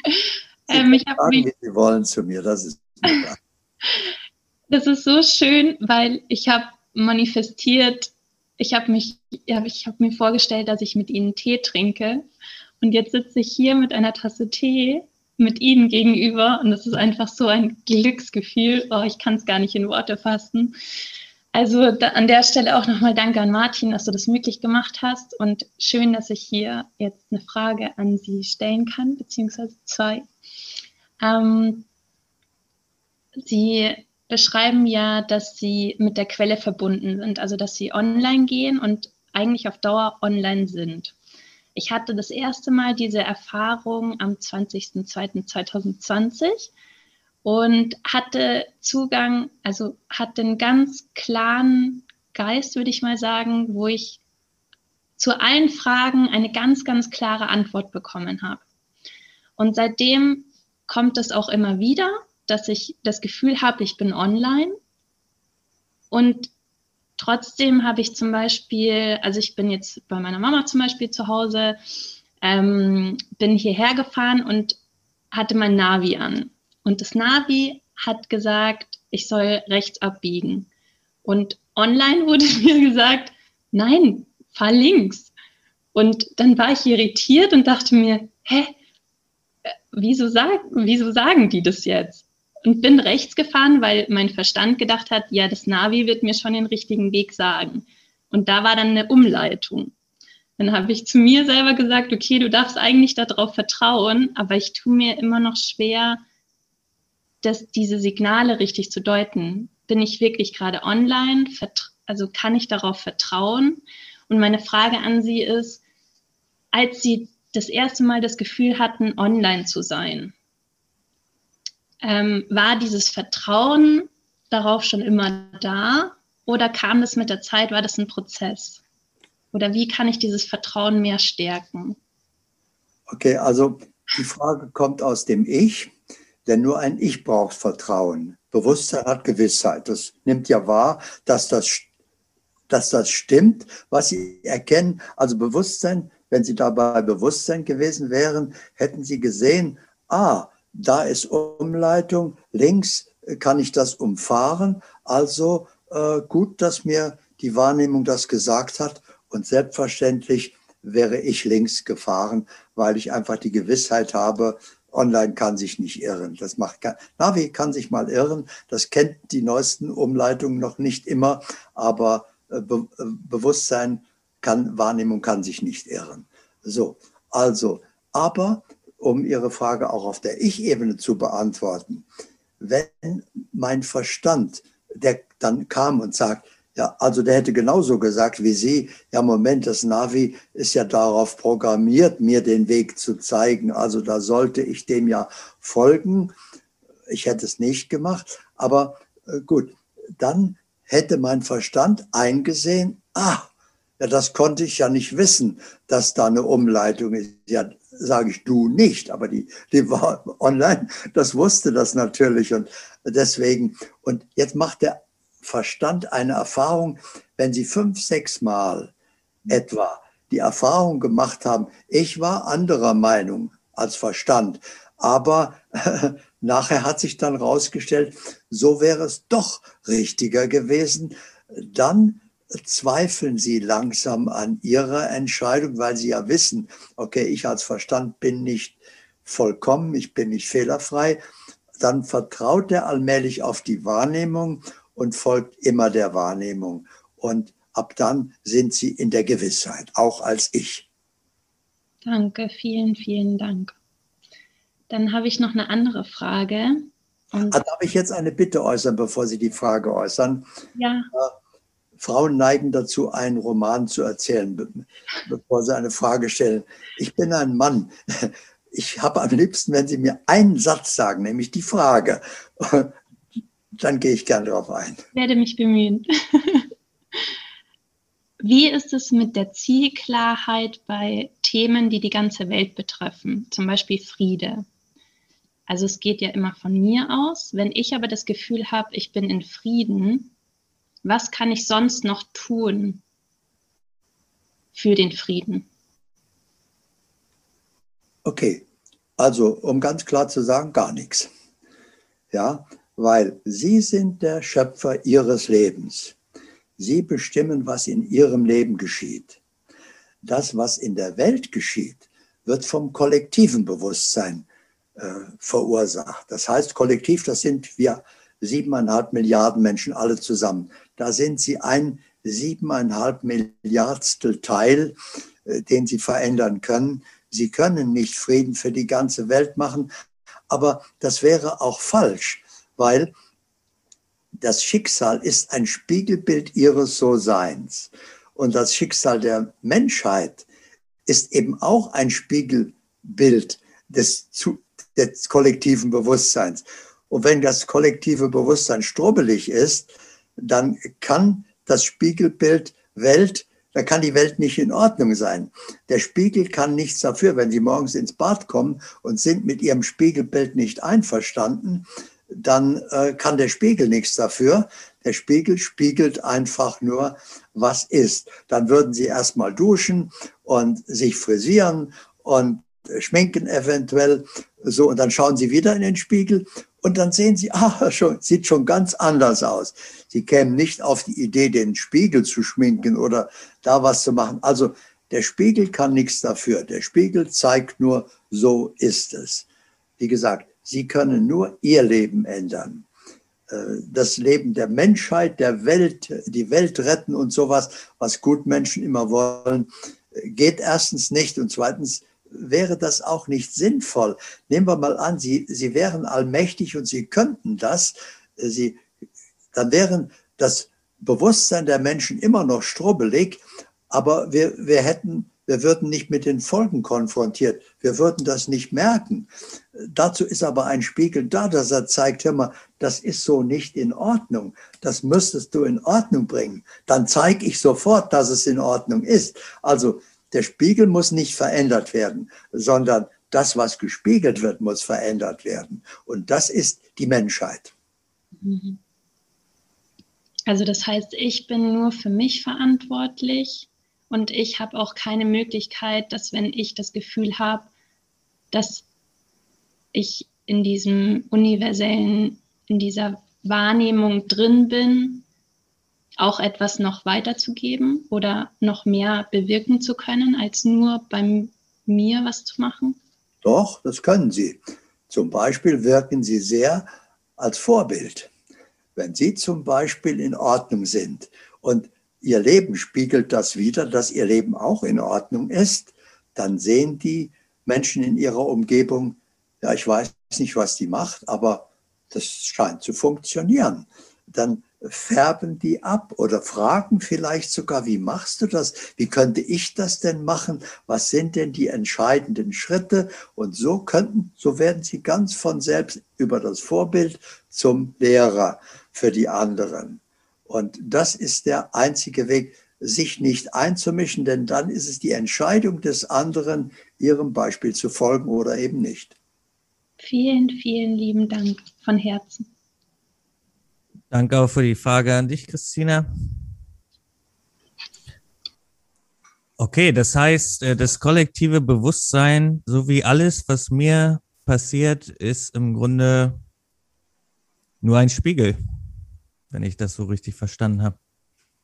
Ähm, ich sagen, mich, Sie wollen zu mir, das ist Das ist so schön, weil ich habe manifestiert, ich habe mich, ja, ich habe mir vorgestellt, dass ich mit Ihnen Tee trinke und jetzt sitze ich hier mit einer Tasse Tee mit Ihnen gegenüber und das ist einfach so ein Glücksgefühl. Oh, ich kann es gar nicht in Worte fassen. Also da, an der Stelle auch nochmal Danke an Martin, dass du das möglich gemacht hast und schön, dass ich hier jetzt eine Frage an Sie stellen kann, beziehungsweise zwei. Ähm, Sie beschreiben ja, dass Sie mit der Quelle verbunden sind, also dass Sie online gehen und eigentlich auf Dauer online sind. Ich hatte das erste Mal diese Erfahrung am 20.02.2020 und hatte Zugang, also hatte einen ganz klaren Geist, würde ich mal sagen, wo ich zu allen Fragen eine ganz, ganz klare Antwort bekommen habe. Und seitdem kommt es auch immer wieder, dass ich das Gefühl habe, ich bin online. Und trotzdem habe ich zum Beispiel, also ich bin jetzt bei meiner Mama zum Beispiel zu Hause, ähm, bin hierher gefahren und hatte mein Navi an. Und das Navi hat gesagt, ich soll rechts abbiegen. Und online wurde mir gesagt, nein, fahr links. Und dann war ich irritiert und dachte mir, hä, wieso, sag, wieso sagen die das jetzt? Und bin rechts gefahren, weil mein Verstand gedacht hat, ja, das Navi wird mir schon den richtigen Weg sagen. Und da war dann eine Umleitung. Dann habe ich zu mir selber gesagt, okay, du darfst eigentlich darauf vertrauen, aber ich tue mir immer noch schwer, dass diese Signale richtig zu deuten. Bin ich wirklich gerade online? Also kann ich darauf vertrauen? Und meine Frage an Sie ist, als Sie das erste Mal das Gefühl hatten, online zu sein, ähm, war dieses Vertrauen darauf schon immer da oder kam das mit der Zeit, war das ein Prozess? Oder wie kann ich dieses Vertrauen mehr stärken? Okay, also die Frage kommt aus dem Ich, denn nur ein Ich braucht Vertrauen. Bewusstsein hat Gewissheit. Das nimmt ja wahr, dass das, dass das stimmt, was Sie erkennen. Also Bewusstsein wenn Sie dabei Bewusstsein gewesen wären, hätten Sie gesehen, ah, da ist Umleitung, links kann ich das umfahren. Also äh, gut, dass mir die Wahrnehmung das gesagt hat. Und selbstverständlich wäre ich links gefahren, weil ich einfach die Gewissheit habe, online kann sich nicht irren. Das macht Navi kann sich mal irren. Das kennt die neuesten Umleitungen noch nicht immer, aber äh, Be äh, Bewusstsein kann, Wahrnehmung kann sich nicht irren. So, also, aber um Ihre Frage auch auf der Ich-Ebene zu beantworten, wenn mein Verstand, der dann kam und sagt, ja, also der hätte genauso gesagt wie Sie, ja, Moment, das Navi ist ja darauf programmiert, mir den Weg zu zeigen. Also da sollte ich dem ja folgen. Ich hätte es nicht gemacht, aber äh, gut, dann hätte mein Verstand eingesehen, ah, ja, das konnte ich ja nicht wissen, dass da eine Umleitung ist. Ja, sage ich du nicht, aber die, die war online, das wusste das natürlich und deswegen. Und jetzt macht der Verstand eine Erfahrung, wenn Sie fünf, sechs Mal etwa die Erfahrung gemacht haben, ich war anderer Meinung als Verstand, aber nachher hat sich dann rausgestellt, so wäre es doch richtiger gewesen, dann zweifeln Sie langsam an Ihrer Entscheidung, weil Sie ja wissen, okay, ich als Verstand bin nicht vollkommen, ich bin nicht fehlerfrei, dann vertraut er allmählich auf die Wahrnehmung und folgt immer der Wahrnehmung. Und ab dann sind sie in der Gewissheit, auch als ich. Danke, vielen, vielen Dank. Dann habe ich noch eine andere Frage. Und ah, Darf ich jetzt eine Bitte äußern, bevor Sie die Frage äußern? Ja. Äh, Frauen neigen dazu, einen Roman zu erzählen, bevor sie eine Frage stellen. Ich bin ein Mann. Ich habe am liebsten, wenn Sie mir einen Satz sagen, nämlich die Frage dann gehe ich gern darauf ein. Ich werde mich bemühen. Wie ist es mit der Zielklarheit bei Themen, die die ganze Welt betreffen, zum Beispiel Friede? Also es geht ja immer von mir aus. Wenn ich aber das Gefühl habe, ich bin in Frieden, was kann ich sonst noch tun für den Frieden? Okay, also um ganz klar zu sagen, gar nichts. Ja, weil Sie sind der Schöpfer Ihres Lebens. Sie bestimmen, was in Ihrem Leben geschieht. Das, was in der Welt geschieht, wird vom kollektiven Bewusstsein äh, verursacht. Das heißt, kollektiv, das sind wir siebeneinhalb Milliarden Menschen alle zusammen. Da sind Sie ein siebeneinhalb Milliardstel Teil, äh, den Sie verändern können. Sie können nicht Frieden für die ganze Welt machen, aber das wäre auch falsch weil das Schicksal ist ein Spiegelbild ihres So-Seins. Und das Schicksal der Menschheit ist eben auch ein Spiegelbild des, des kollektiven Bewusstseins. Und wenn das kollektive Bewusstsein strubbelig ist, dann kann das Spiegelbild Welt, dann kann die Welt nicht in Ordnung sein. Der Spiegel kann nichts dafür, wenn Sie morgens ins Bad kommen und sind mit Ihrem Spiegelbild nicht einverstanden, dann äh, kann der Spiegel nichts dafür. Der Spiegel spiegelt einfach nur, was ist. Dann würden Sie erstmal duschen und sich frisieren und schminken eventuell so und dann schauen Sie wieder in den Spiegel und dann sehen Sie, ah, schon, sieht schon ganz anders aus. Sie kämen nicht auf die Idee, den Spiegel zu schminken oder da was zu machen. Also der Spiegel kann nichts dafür. Der Spiegel zeigt nur, so ist es. Wie gesagt, Sie können nur Ihr Leben ändern. Äh, das Leben der Menschheit, der Welt, die Welt retten und sowas, was Gutmenschen immer wollen, geht erstens nicht und zweitens wäre das auch nicht sinnvoll. Nehmen wir mal an, Sie, Sie wären allmächtig und Sie könnten das, Sie, dann wären das Bewusstsein der Menschen immer noch strubbelig, aber wir, wir hätten wir würden nicht mit den Folgen konfrontiert. Wir würden das nicht merken. Dazu ist aber ein Spiegel da, dass er zeigt, hör mal, das ist so nicht in Ordnung. Das müsstest du in Ordnung bringen. Dann zeige ich sofort, dass es in Ordnung ist. Also der Spiegel muss nicht verändert werden, sondern das, was gespiegelt wird, muss verändert werden. Und das ist die Menschheit. Also das heißt, ich bin nur für mich verantwortlich und ich habe auch keine Möglichkeit, dass wenn ich das Gefühl habe, dass ich in diesem universellen, in dieser Wahrnehmung drin bin, auch etwas noch weiterzugeben oder noch mehr bewirken zu können, als nur bei mir was zu machen? Doch, das können Sie. Zum Beispiel wirken Sie sehr als Vorbild. Wenn Sie zum Beispiel in Ordnung sind und Ihr Leben spiegelt das wieder, dass Ihr Leben auch in Ordnung ist, dann sehen die Menschen in ihrer Umgebung, ja, ich weiß nicht, was die macht, aber das scheint zu funktionieren. Dann färben die ab oder fragen vielleicht sogar, wie machst du das? Wie könnte ich das denn machen? Was sind denn die entscheidenden Schritte? Und so könnten, so werden sie ganz von selbst über das Vorbild zum Lehrer für die anderen. Und das ist der einzige Weg, sich nicht einzumischen, denn dann ist es die Entscheidung des anderen, ihrem Beispiel zu folgen oder eben nicht. Vielen, vielen lieben Dank von Herzen. Danke auch für die Frage an dich, Christina. Okay, das heißt, äh, das kollektive Bewusstsein, so wie alles, was mir passiert, ist im Grunde nur ein Spiegel, wenn ich das so richtig verstanden habe.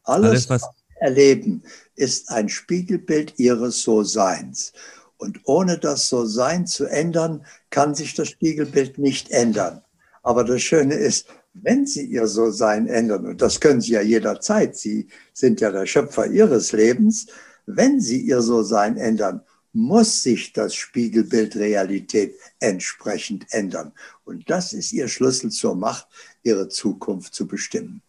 Alles, alles was erleben, ist ein Spiegelbild ihres So-Seins. Und ohne das So-Sein zu ändern, kann sich das Spiegelbild nicht ändern. Aber das Schöne ist, wenn Sie Ihr So-Sein ändern, und das können Sie ja jederzeit, Sie sind ja der Schöpfer Ihres Lebens, wenn Sie Ihr So-Sein ändern, muss sich das Spiegelbild Realität entsprechend ändern. Und das ist Ihr Schlüssel zur Macht, Ihre Zukunft zu bestimmen.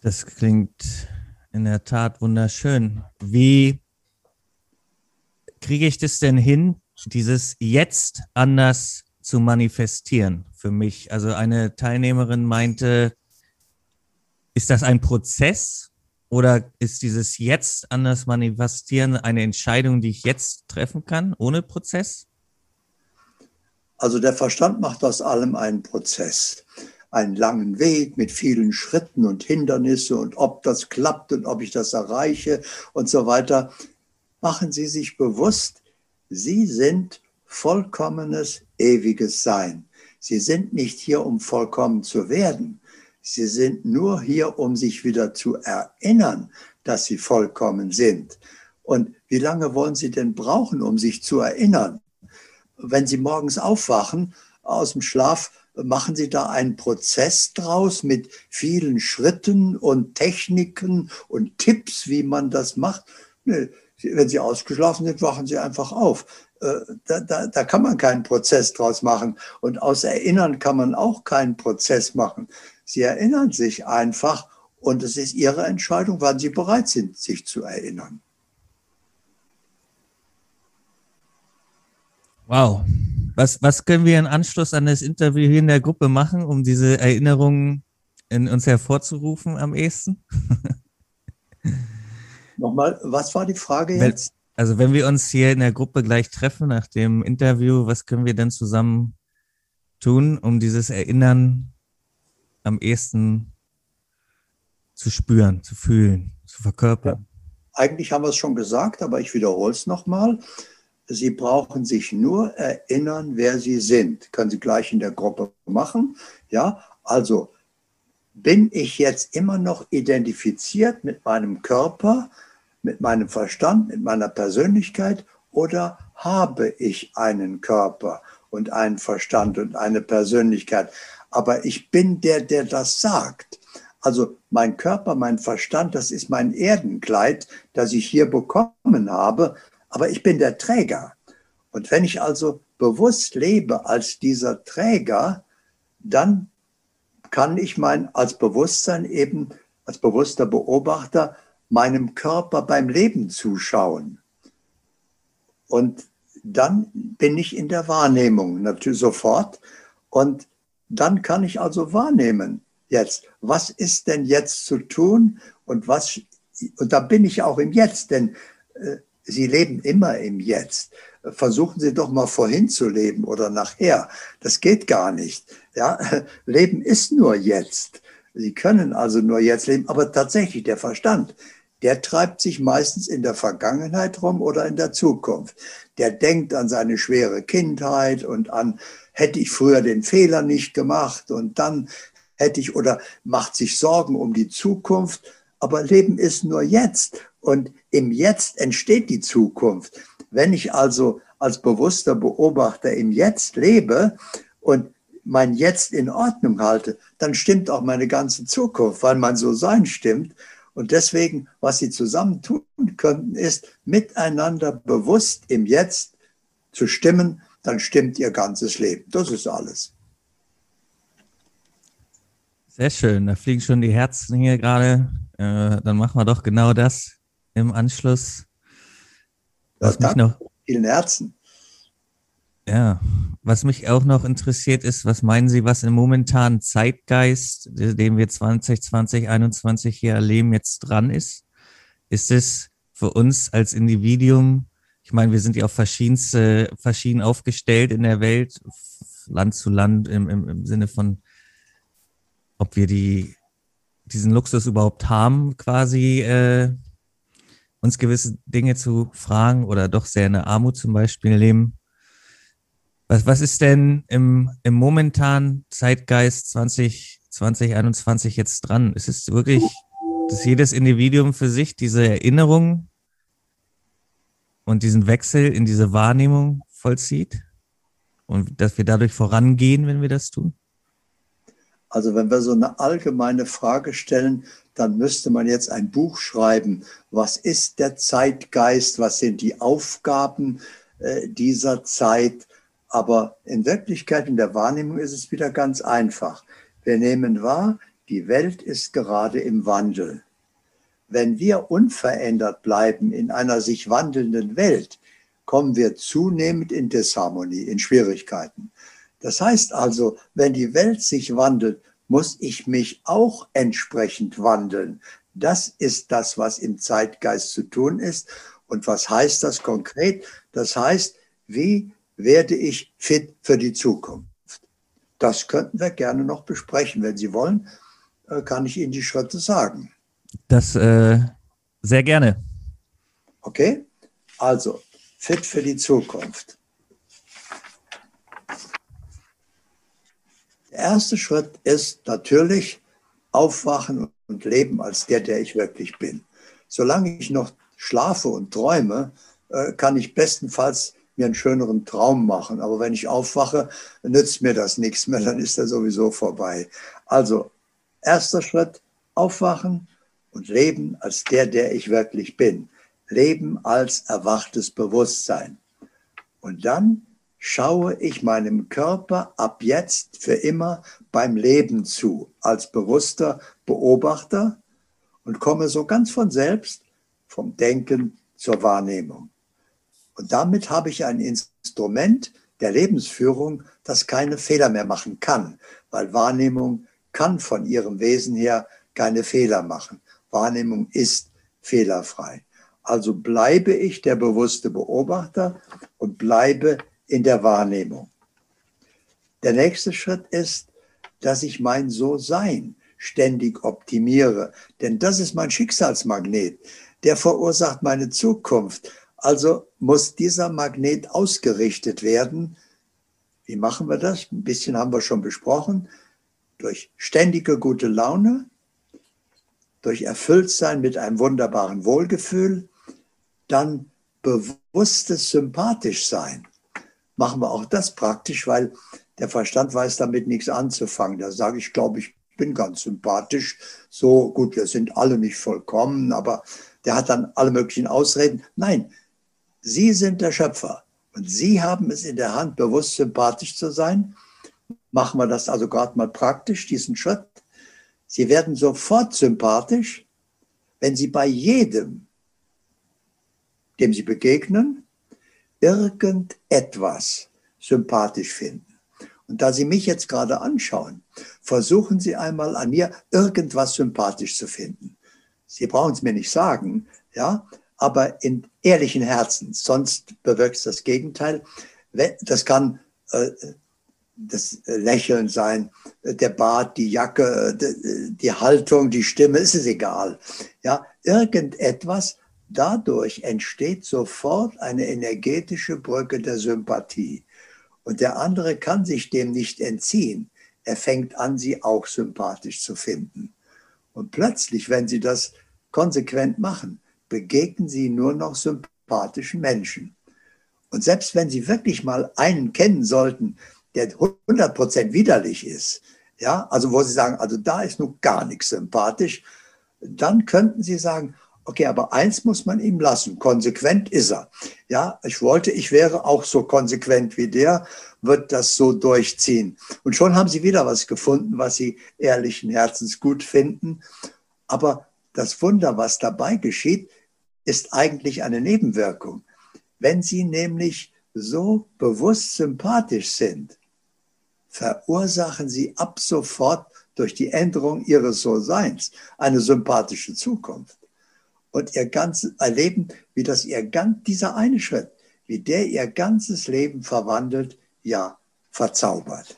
Das klingt in der Tat wunderschön. Wie kriege ich das denn hin, dieses jetzt anders zu manifestieren für mich? Also eine Teilnehmerin meinte, ist das ein Prozess oder ist dieses jetzt anders manifestieren eine Entscheidung, die ich jetzt treffen kann, ohne Prozess? Also der Verstand macht aus allem einen Prozess einen langen Weg mit vielen Schritten und Hindernisse und ob das klappt und ob ich das erreiche und so weiter. Machen Sie sich bewusst, Sie sind vollkommenes, ewiges Sein. Sie sind nicht hier, um vollkommen zu werden. Sie sind nur hier, um sich wieder zu erinnern, dass Sie vollkommen sind. Und wie lange wollen Sie denn brauchen, um sich zu erinnern? Wenn Sie morgens aufwachen aus dem Schlaf, machen Sie da einen Prozess draus mit vielen Schritten und Techniken und Tipps, wie man das macht? Nee, wenn Sie ausgeschlafen sind, wachen Sie einfach auf. Da, da, da kann man keinen Prozess draus machen. Und aus Erinnern kann man auch keinen Prozess machen. Sie erinnern sich einfach und es ist Ihre Entscheidung, wann Sie bereit sind, sich zu erinnern. Wow, was, was können wir im Anschluss an das Interview hier in der Gruppe machen, um diese Erinnerungen in uns hervorzurufen am ehesten? Nochmal, was war die Frage jetzt? Also wenn wir uns hier in der Gruppe gleich treffen nach dem Interview, was können wir denn zusammen tun, um dieses Erinnern am ehesten zu spüren, zu fühlen, zu verkörpern? Ja. Eigentlich haben wir es schon gesagt, aber ich wiederhole es nochmal. Sie brauchen sich nur erinnern, wer Sie sind. Können Sie gleich in der Gruppe machen. Ja, also bin ich jetzt immer noch identifiziert mit meinem Körper, mit meinem Verstand, mit meiner Persönlichkeit oder habe ich einen Körper und einen Verstand und eine Persönlichkeit? Aber ich bin der, der das sagt. Also mein Körper, mein Verstand, das ist mein Erdenkleid, das ich hier bekommen habe aber ich bin der Träger. Und wenn ich also bewusst lebe als dieser Träger, dann kann ich mein als Bewusstsein eben als bewusster Beobachter meinem Körper beim Leben zuschauen. Und dann bin ich in der Wahrnehmung natürlich sofort. Und dann kann ich also wahrnehmen, jetzt, was ist denn jetzt zu tun und was, und da bin ich auch im Jetzt, denn äh, Sie leben immer im Jetzt. Versuchen Sie doch mal vorhin zu leben oder nachher. Das geht gar nicht. Ja, Leben ist nur jetzt. Sie können also nur jetzt leben, aber tatsächlich der Verstand, der treibt sich meistens in der Vergangenheit rum oder in der Zukunft. Der denkt an seine schwere Kindheit und an, hätte ich früher den Fehler nicht gemacht und dann hätte ich oder macht sich Sorgen um die Zukunft. Aber Leben ist nur jetzt und im Jetzt entsteht die Zukunft. Wenn ich also als bewusster Beobachter im Jetzt lebe und mein Jetzt in Ordnung halte, dann stimmt auch meine ganze Zukunft, weil mein So-Sein stimmt. Und deswegen, was sie zusammen tun könnten, ist miteinander bewusst im Jetzt zu stimmen, dann stimmt ihr ganzes Leben. Das ist alles. Sehr schön, da fliegen schon die Herzen hier gerade. Äh, dann machen wir doch genau das im Anschluss. Was mich noch vielen Herzen. Ja, was mich auch noch interessiert ist, was meinen Sie, was im momentanen Zeitgeist, den wir 2020, 2021 hier erleben, jetzt dran ist? Ist es für uns als Individuum, ich meine, wir sind ja auch verschiedenste, verschieden aufgestellt in der Welt, Land zu Land, im, im, im Sinne von, ob wir die, diesen Luxus überhaupt haben, quasi äh, uns gewisse Dinge zu fragen oder doch sehr in der Armut zum Beispiel leben. Was, was ist denn im, im momentanen Zeitgeist 20, 2021 jetzt dran? Ist es wirklich, dass jedes Individuum für sich diese Erinnerung und diesen Wechsel in diese Wahrnehmung vollzieht? Und dass wir dadurch vorangehen, wenn wir das tun? Also wenn wir so eine allgemeine Frage stellen, dann müsste man jetzt ein Buch schreiben. Was ist der Zeitgeist? Was sind die Aufgaben äh, dieser Zeit? Aber in Wirklichkeit, in der Wahrnehmung ist es wieder ganz einfach. Wir nehmen wahr, die Welt ist gerade im Wandel. Wenn wir unverändert bleiben in einer sich wandelnden Welt, kommen wir zunehmend in Disharmonie, in Schwierigkeiten. Das heißt also, wenn die Welt sich wandelt, muss ich mich auch entsprechend wandeln. Das ist das, was im Zeitgeist zu tun ist. Und was heißt das konkret? Das heißt, wie werde ich fit für die Zukunft? Das könnten wir gerne noch besprechen. Wenn Sie wollen, äh, kann ich Ihnen die Schritte sagen. Das äh, sehr gerne. Okay, also fit für die Zukunft. Der erste Schritt ist natürlich aufwachen und leben als der, der ich wirklich bin. Solange ich noch schlafe und träume, äh, kann ich bestenfalls mir einen schöneren Traum machen. Aber wenn ich aufwache, nützt mir das nichts mehr, dann ist er sowieso vorbei. Also, erster Schritt, aufwachen und leben als der, der ich wirklich bin. Leben als erwachtes Bewusstsein. Und dann schaue ich meinem Körper ab jetzt für immer beim Leben zu, als bewusster Beobachter und komme so ganz von selbst vom Denken zur Wahrnehmung. Und damit habe ich ein Instrument der Lebensführung, das keine Fehler mehr machen kann, weil Wahrnehmung kann von ihrem Wesen her keine Fehler machen. Wahrnehmung ist fehlerfrei. Also bleibe ich der bewusste Beobachter und bleibe in der Wahrnehmung. Der nächste Schritt ist, dass ich mein So-Sein ständig optimiere. Denn das ist mein Schicksalsmagnet. Der verursacht meine Zukunft. Also muss dieser Magnet ausgerichtet werden. Wie machen wir das? Ein bisschen haben wir schon besprochen. Durch ständige gute Laune, durch Erfülltsein mit einem wunderbaren Wohlgefühl, dann bewusstes sympathisch sein machen wir auch das praktisch, weil der Verstand weiß damit nichts anzufangen. Da sage ich, glaube ich, bin ganz sympathisch. So gut, wir sind alle nicht vollkommen, aber der hat dann alle möglichen Ausreden. Nein, Sie sind der Schöpfer und Sie haben es in der Hand, bewusst sympathisch zu sein. Machen wir das also gerade mal praktisch, diesen Schritt. Sie werden sofort sympathisch, wenn Sie bei jedem, dem Sie begegnen, irgendetwas sympathisch finden. Und da Sie mich jetzt gerade anschauen, versuchen Sie einmal an mir irgendwas sympathisch zu finden. Sie brauchen es mir nicht sagen, ja, aber in ehrlichen Herzen, sonst bewirkt es das Gegenteil. Das kann äh, das Lächeln sein, der Bart, die Jacke, die Haltung, die Stimme, ist es egal. Ja, irgendetwas, Dadurch entsteht sofort eine energetische Brücke der Sympathie. Und der andere kann sich dem nicht entziehen. er fängt an, sie auch sympathisch zu finden. Und plötzlich, wenn sie das konsequent machen, begegnen sie nur noch sympathischen Menschen. Und selbst wenn sie wirklich mal einen kennen sollten, der 100% widerlich ist, ja, also wo sie sagen, also da ist nun gar nichts sympathisch, dann könnten sie sagen, okay, aber eins muss man ihm lassen, konsequent ist er. Ja, ich wollte, ich wäre auch so konsequent wie der, wird das so durchziehen. Und schon haben sie wieder was gefunden, was sie ehrlichen Herzens gut finden. Aber das Wunder, was dabei geschieht, ist eigentlich eine Nebenwirkung. Wenn sie nämlich so bewusst sympathisch sind, verursachen sie ab sofort durch die Änderung ihres So-Seins eine sympathische Zukunft. Und ihr ganzes erleben, wie das ihr ganz, dieser eine Schritt, wie der ihr ganzes Leben verwandelt, ja, verzaubert.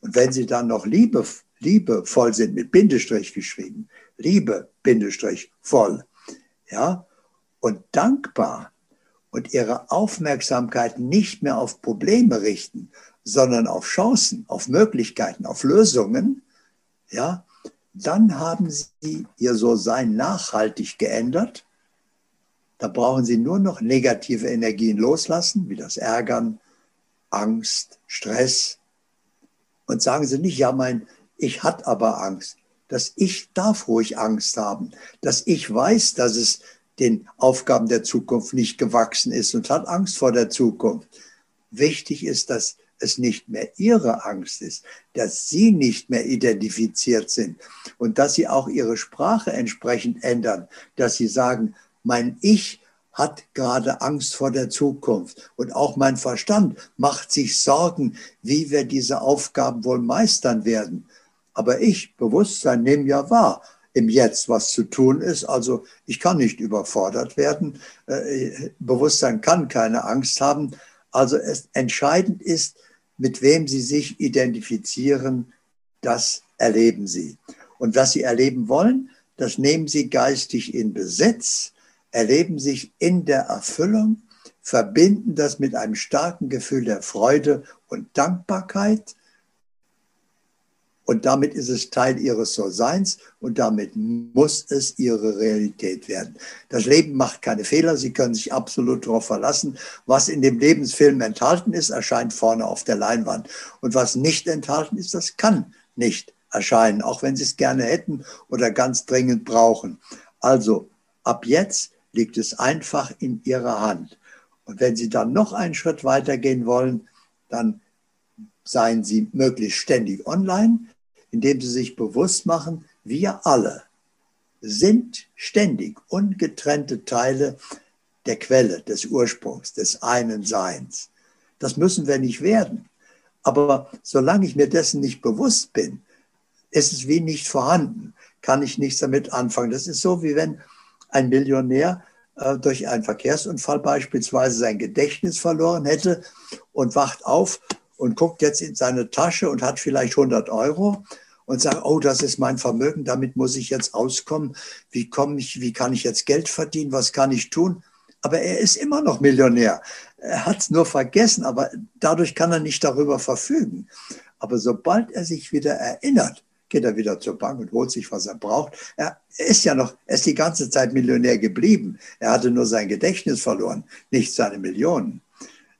Und wenn sie dann noch Liebe, liebevoll sind, mit Bindestrich geschrieben, Liebe, Bindestrich, voll, ja, und dankbar und ihre Aufmerksamkeit nicht mehr auf Probleme richten, sondern auf Chancen, auf Möglichkeiten, auf Lösungen, ja, dann haben sie ihr So-Sein nachhaltig geändert. Da brauchen sie nur noch negative Energien loslassen, wie das Ärgern, Angst, Stress. Und sagen sie nicht, ja, mein Ich hat aber Angst. Das Ich darf ruhig Angst haben. Das Ich weiß, dass es den Aufgaben der Zukunft nicht gewachsen ist und hat Angst vor der Zukunft. Wichtig ist, dass es nicht mehr ihre Angst ist, dass sie nicht mehr identifiziert sind und dass sie auch ihre Sprache entsprechend ändern, dass sie sagen, mein Ich hat gerade Angst vor der Zukunft und auch mein Verstand macht sich Sorgen, wie wir diese Aufgaben wohl meistern werden. Aber ich, Bewusstsein, nehme ja wahr, im Jetzt was zu tun ist. Also ich kann nicht überfordert werden. Äh, Bewusstsein kann keine Angst haben. Also es entscheidend ist, mit wem Sie sich identifizieren, das erleben Sie. Und was Sie erleben wollen, das nehmen Sie geistig in Besitz, erleben sich in der Erfüllung, verbinden das mit einem starken Gefühl der Freude und Dankbarkeit und damit ist es Teil ihres So-Seins und damit muss es ihre Realität werden. Das Leben macht keine Fehler, Sie können sich absolut darauf verlassen. Was in dem Lebensfilm enthalten ist, erscheint vorne auf der Leinwand. Und was nicht enthalten ist, das kann nicht erscheinen, auch wenn Sie es gerne hätten oder ganz dringend brauchen. Also ab jetzt liegt es einfach in Ihrer Hand. Und wenn Sie dann noch einen Schritt weiter gehen wollen, dann seien Sie möglichst ständig online, indem Sie sich bewusst machen, wir alle sind ständig ungetrennte Teile der Quelle, des Ursprungs, des einen Seins. Das müssen wir nicht werden. Aber solange ich mir dessen nicht bewusst bin, ist es wie nicht vorhanden, kann ich nichts damit anfangen. Das ist so, wie wenn ein Millionär äh, durch einen Verkehrsunfall beispielsweise sein Gedächtnis verloren hätte und wacht auf und guckt jetzt in seine Tasche und hat vielleicht 100 Euro und sagt, oh, das ist mein Vermögen, damit muss ich jetzt auskommen. Wie komme ich, wie kann ich jetzt Geld verdienen? Was kann ich tun? Aber er ist immer noch Millionär. Er hat es nur vergessen, aber dadurch kann er nicht darüber verfügen. Aber sobald er sich wieder erinnert, geht er wieder zur Bank und holt sich, was er braucht. Er ist ja noch, er ist die ganze Zeit Millionär geblieben. Er hatte nur sein Gedächtnis verloren, nicht seine Millionen.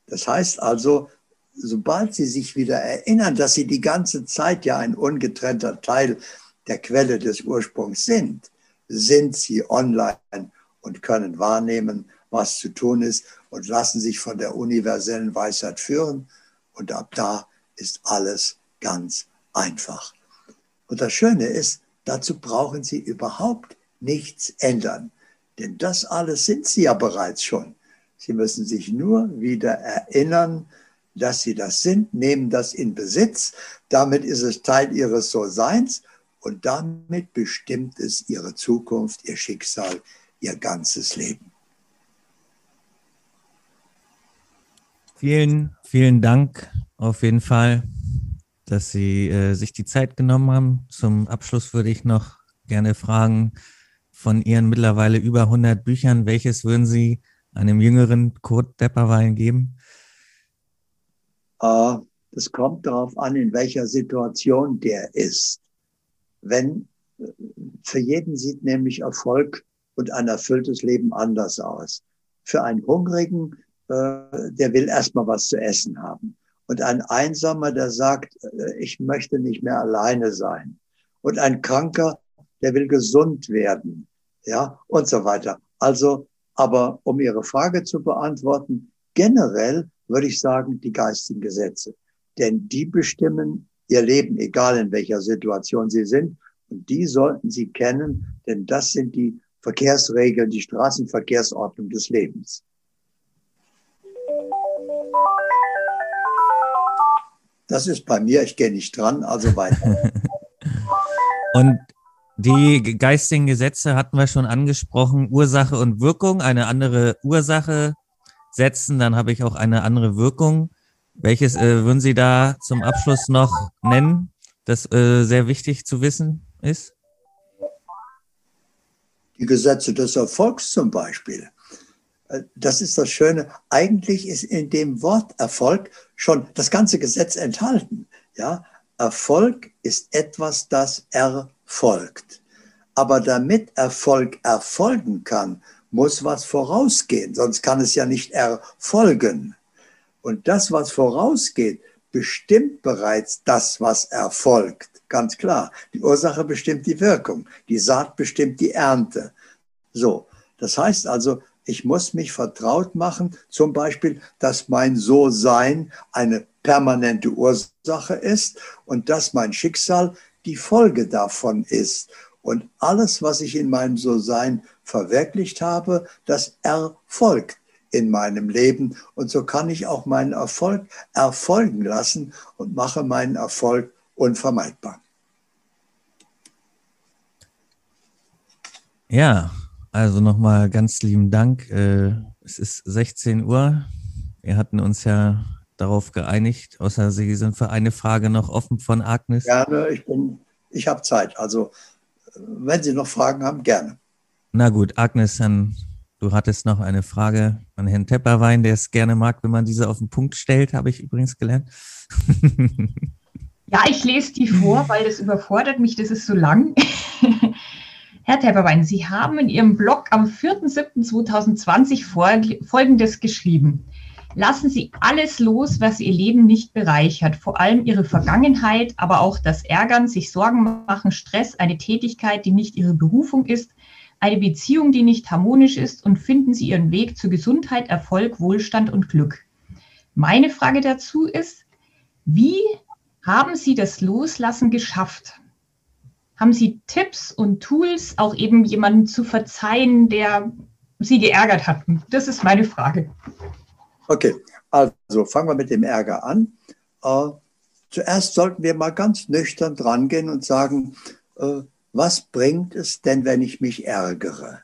Das heißt also, sobald sie sich wieder erinnern, dass sie die ganze Zeit ja ein ungetrennter Teil der Quelle des Ursprungs sind, sind sie online und können wahrnehmen, was zu tun ist und lassen sich von der universellen Weisheit führen. Und ab da ist alles ganz einfach. Und das Schöne ist, dazu brauchen Sie überhaupt nichts ändern. Denn das alles sind Sie ja bereits schon. Sie müssen sich nur wieder erinnern, dass sie das sind, nehmen das in Besitz. Damit ist es Teil ihres So-Seins und damit bestimmt es ihre Zukunft, ihr Schicksal, ihr ganzes Leben. Vielen, vielen Dank auf jeden Fall, dass Sie äh, sich die Zeit genommen haben. Zum Abschluss würde ich noch gerne fragen, von Ihren mittlerweile über 100 Büchern, welches würden Sie einem jüngeren Kurt Depperwein geben? Das kommt darauf an, in welcher Situation der ist. Wenn für jeden sieht nämlich Erfolg und ein erfülltes Leben anders aus. Für einen Hungrigen, äh, der will erstmal was zu essen haben. Und ein Einsamer, der sagt, äh, ich möchte nicht mehr alleine sein. Und ein Kranker, der will gesund werden. Ja, und so weiter. Also, aber um Ihre Frage zu beantworten, generell würde ich sagen, die geistigen Gesetze. Denn die bestimmen ihr Leben, egal in welcher Situation sie sind. Und die sollten Sie kennen, denn das sind die Verkehrsregeln, die Straßenverkehrsordnung des Lebens. Das ist bei mir, ich gehe nicht dran, also weiter. Und die geistigen Gesetze hatten wir schon angesprochen, Ursache und Wirkung, eine andere Ursache setzen, dann habe ich auch eine andere Wirkung. Welches äh, würden Sie da zum Abschluss noch nennen, das äh, sehr wichtig zu wissen ist? Die Gesetze des Erfolgs zum Beispiel. Äh, das ist das Schöne. Eigentlich ist in dem Wort Erfolg schon das ganze Gesetz enthalten. Ja, Erfolg ist etwas, das erfolgt. Aber damit Erfolg erfolgen kann, muss was vorausgehen, sonst kann es ja nicht erfolgen. Und das, was vorausgeht, bestimmt bereits das, was erfolgt. Ganz klar. Die Ursache bestimmt die Wirkung. Die Saat bestimmt die Ernte. So. Das heißt also, ich muss mich vertraut machen, zum Beispiel, dass mein So-Sein eine permanente Ursache ist und dass mein Schicksal die Folge davon ist. Und alles, was ich in meinem So-Sein verwirklicht habe, das erfolgt in meinem Leben. Und so kann ich auch meinen Erfolg erfolgen lassen und mache meinen Erfolg unvermeidbar. Ja, also nochmal ganz lieben Dank. Äh, es ist 16 Uhr. Wir hatten uns ja darauf geeinigt, außer Sie sind für eine Frage noch offen von Agnes. Gerne, ich bin, ich habe Zeit. Also wenn Sie noch Fragen haben, gerne. Na gut, Agnes, dann du hattest noch eine Frage an Herrn Tepperwein, der es gerne mag, wenn man diese auf den Punkt stellt, habe ich übrigens gelernt. ja, ich lese die vor, weil das überfordert mich, das ist so lang. Herr Tepperwein, Sie haben in Ihrem Blog am 4.7.2020 Folgendes geschrieben. Lassen Sie alles los, was Ihr Leben nicht bereichert, vor allem Ihre Vergangenheit, aber auch das Ärgern, sich Sorgen machen, Stress, eine Tätigkeit, die nicht Ihre Berufung ist, eine Beziehung, die nicht harmonisch ist und finden Sie Ihren Weg zu Gesundheit, Erfolg, Wohlstand und Glück. Meine Frage dazu ist, wie haben Sie das Loslassen geschafft? Haben Sie Tipps und Tools, auch eben jemanden zu verzeihen, der Sie geärgert hat? Das ist meine Frage. Okay, also fangen wir mit dem Ärger an. Äh, zuerst sollten wir mal ganz nüchtern drangehen und sagen, äh, was bringt es denn, wenn ich mich ärgere?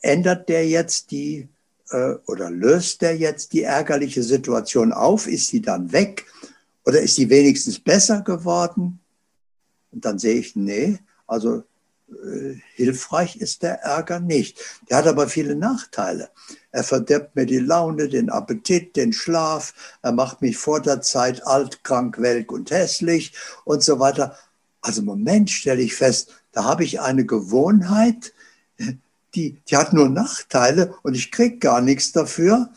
Ändert der jetzt die äh, oder löst der jetzt die ärgerliche Situation auf? Ist sie dann weg? Oder ist sie wenigstens besser geworden? Und dann sehe ich, nee, also äh, hilfreich ist der Ärger nicht. Der hat aber viele Nachteile. Er verdirbt mir die Laune, den Appetit, den Schlaf. Er macht mich vor der Zeit alt, krank, welk und hässlich und so weiter. Also im Moment stelle ich fest, da habe ich eine Gewohnheit, die, die hat nur Nachteile und ich kriege gar nichts dafür.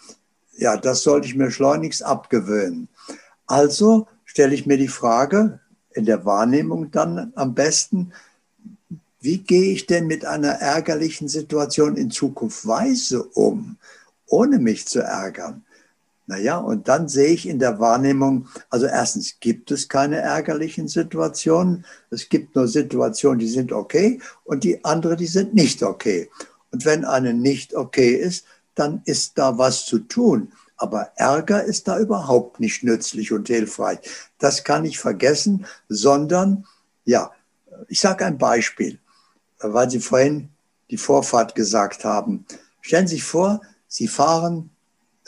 Ja, das sollte ich mir schleunigst abgewöhnen. Also stelle ich mir die Frage, in der Wahrnehmung dann am besten, wie gehe ich denn mit einer ärgerlichen Situation in Zukunft weise um, ohne mich zu ärgern? Naja, und dann sehe ich in der Wahrnehmung, also erstens gibt es keine ärgerlichen Situationen. Es gibt nur Situationen, die sind okay und die andere, die sind nicht okay. Und wenn eine nicht okay ist, dann ist da was zu tun. Aber Ärger ist da überhaupt nicht nützlich und hilfreich. Das kann ich vergessen, sondern, ja, ich sage ein Beispiel weil Sie vorhin die Vorfahrt gesagt haben. Stellen Sie sich vor, Sie fahren,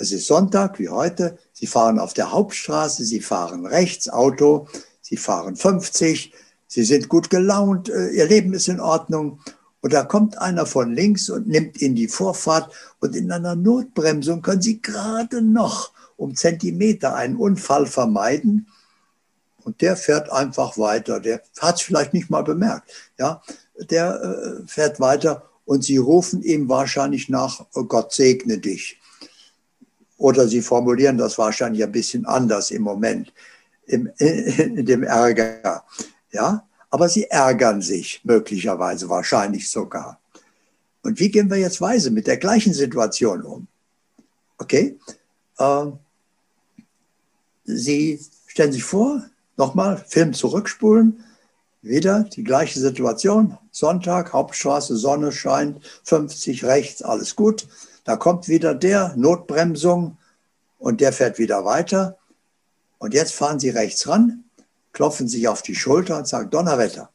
es ist Sonntag wie heute, Sie fahren auf der Hauptstraße, Sie fahren rechts Auto, Sie fahren 50, Sie sind gut gelaunt, äh, Ihr Leben ist in Ordnung. Und da kommt einer von links und nimmt Ihnen die Vorfahrt und in einer Notbremsung können Sie gerade noch um Zentimeter einen Unfall vermeiden. Und der fährt einfach weiter. Der hat es vielleicht nicht mal bemerkt. Ja, der äh, fährt weiter und sie rufen ihm wahrscheinlich nach, oh Gott segne dich. Oder sie formulieren das wahrscheinlich ein bisschen anders im Moment, im, in, dem Ärger. Ja, aber sie ärgern sich möglicherweise, wahrscheinlich sogar. Und wie gehen wir jetzt weise mit der gleichen Situation um? Okay? Ähm, sie stellen sich vor, nochmal, Film zurückspulen, wieder die gleiche Situation. Sonntag, Hauptstraße, Sonne scheint, 50 rechts, alles gut. Da kommt wieder der, Notbremsung, und der fährt wieder weiter. Und jetzt fahren sie rechts ran, klopfen sich auf die Schulter und sagen, Donnerwetter,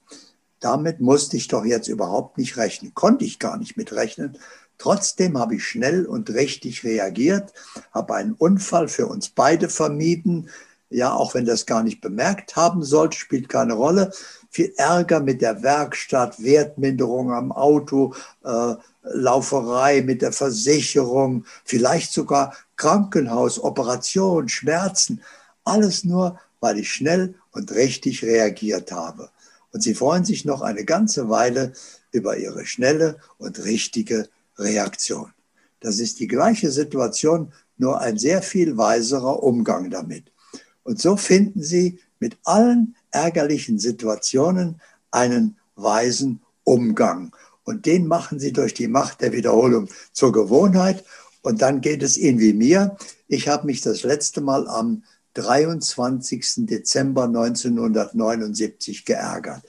damit musste ich doch jetzt überhaupt nicht rechnen, konnte ich gar nicht mit rechnen. Trotzdem habe ich schnell und richtig reagiert, habe einen Unfall für uns beide vermieden. Ja, auch wenn das gar nicht bemerkt haben sollte, spielt keine Rolle. Viel Ärger mit der Werkstatt, Wertminderung am Auto, äh, Lauferei mit der Versicherung, vielleicht sogar Krankenhaus, Operation, Schmerzen. Alles nur, weil ich schnell und richtig reagiert habe. Und sie freuen sich noch eine ganze Weile über ihre schnelle und richtige Reaktion. Das ist die gleiche Situation, nur ein sehr viel weiserer Umgang damit. Und so finden Sie mit allen ärgerlichen Situationen einen weisen Umgang. Und den machen Sie durch die Macht der Wiederholung zur Gewohnheit. Und dann geht es Ihnen wie mir. Ich habe mich das letzte Mal am 23. Dezember 1979 geärgert.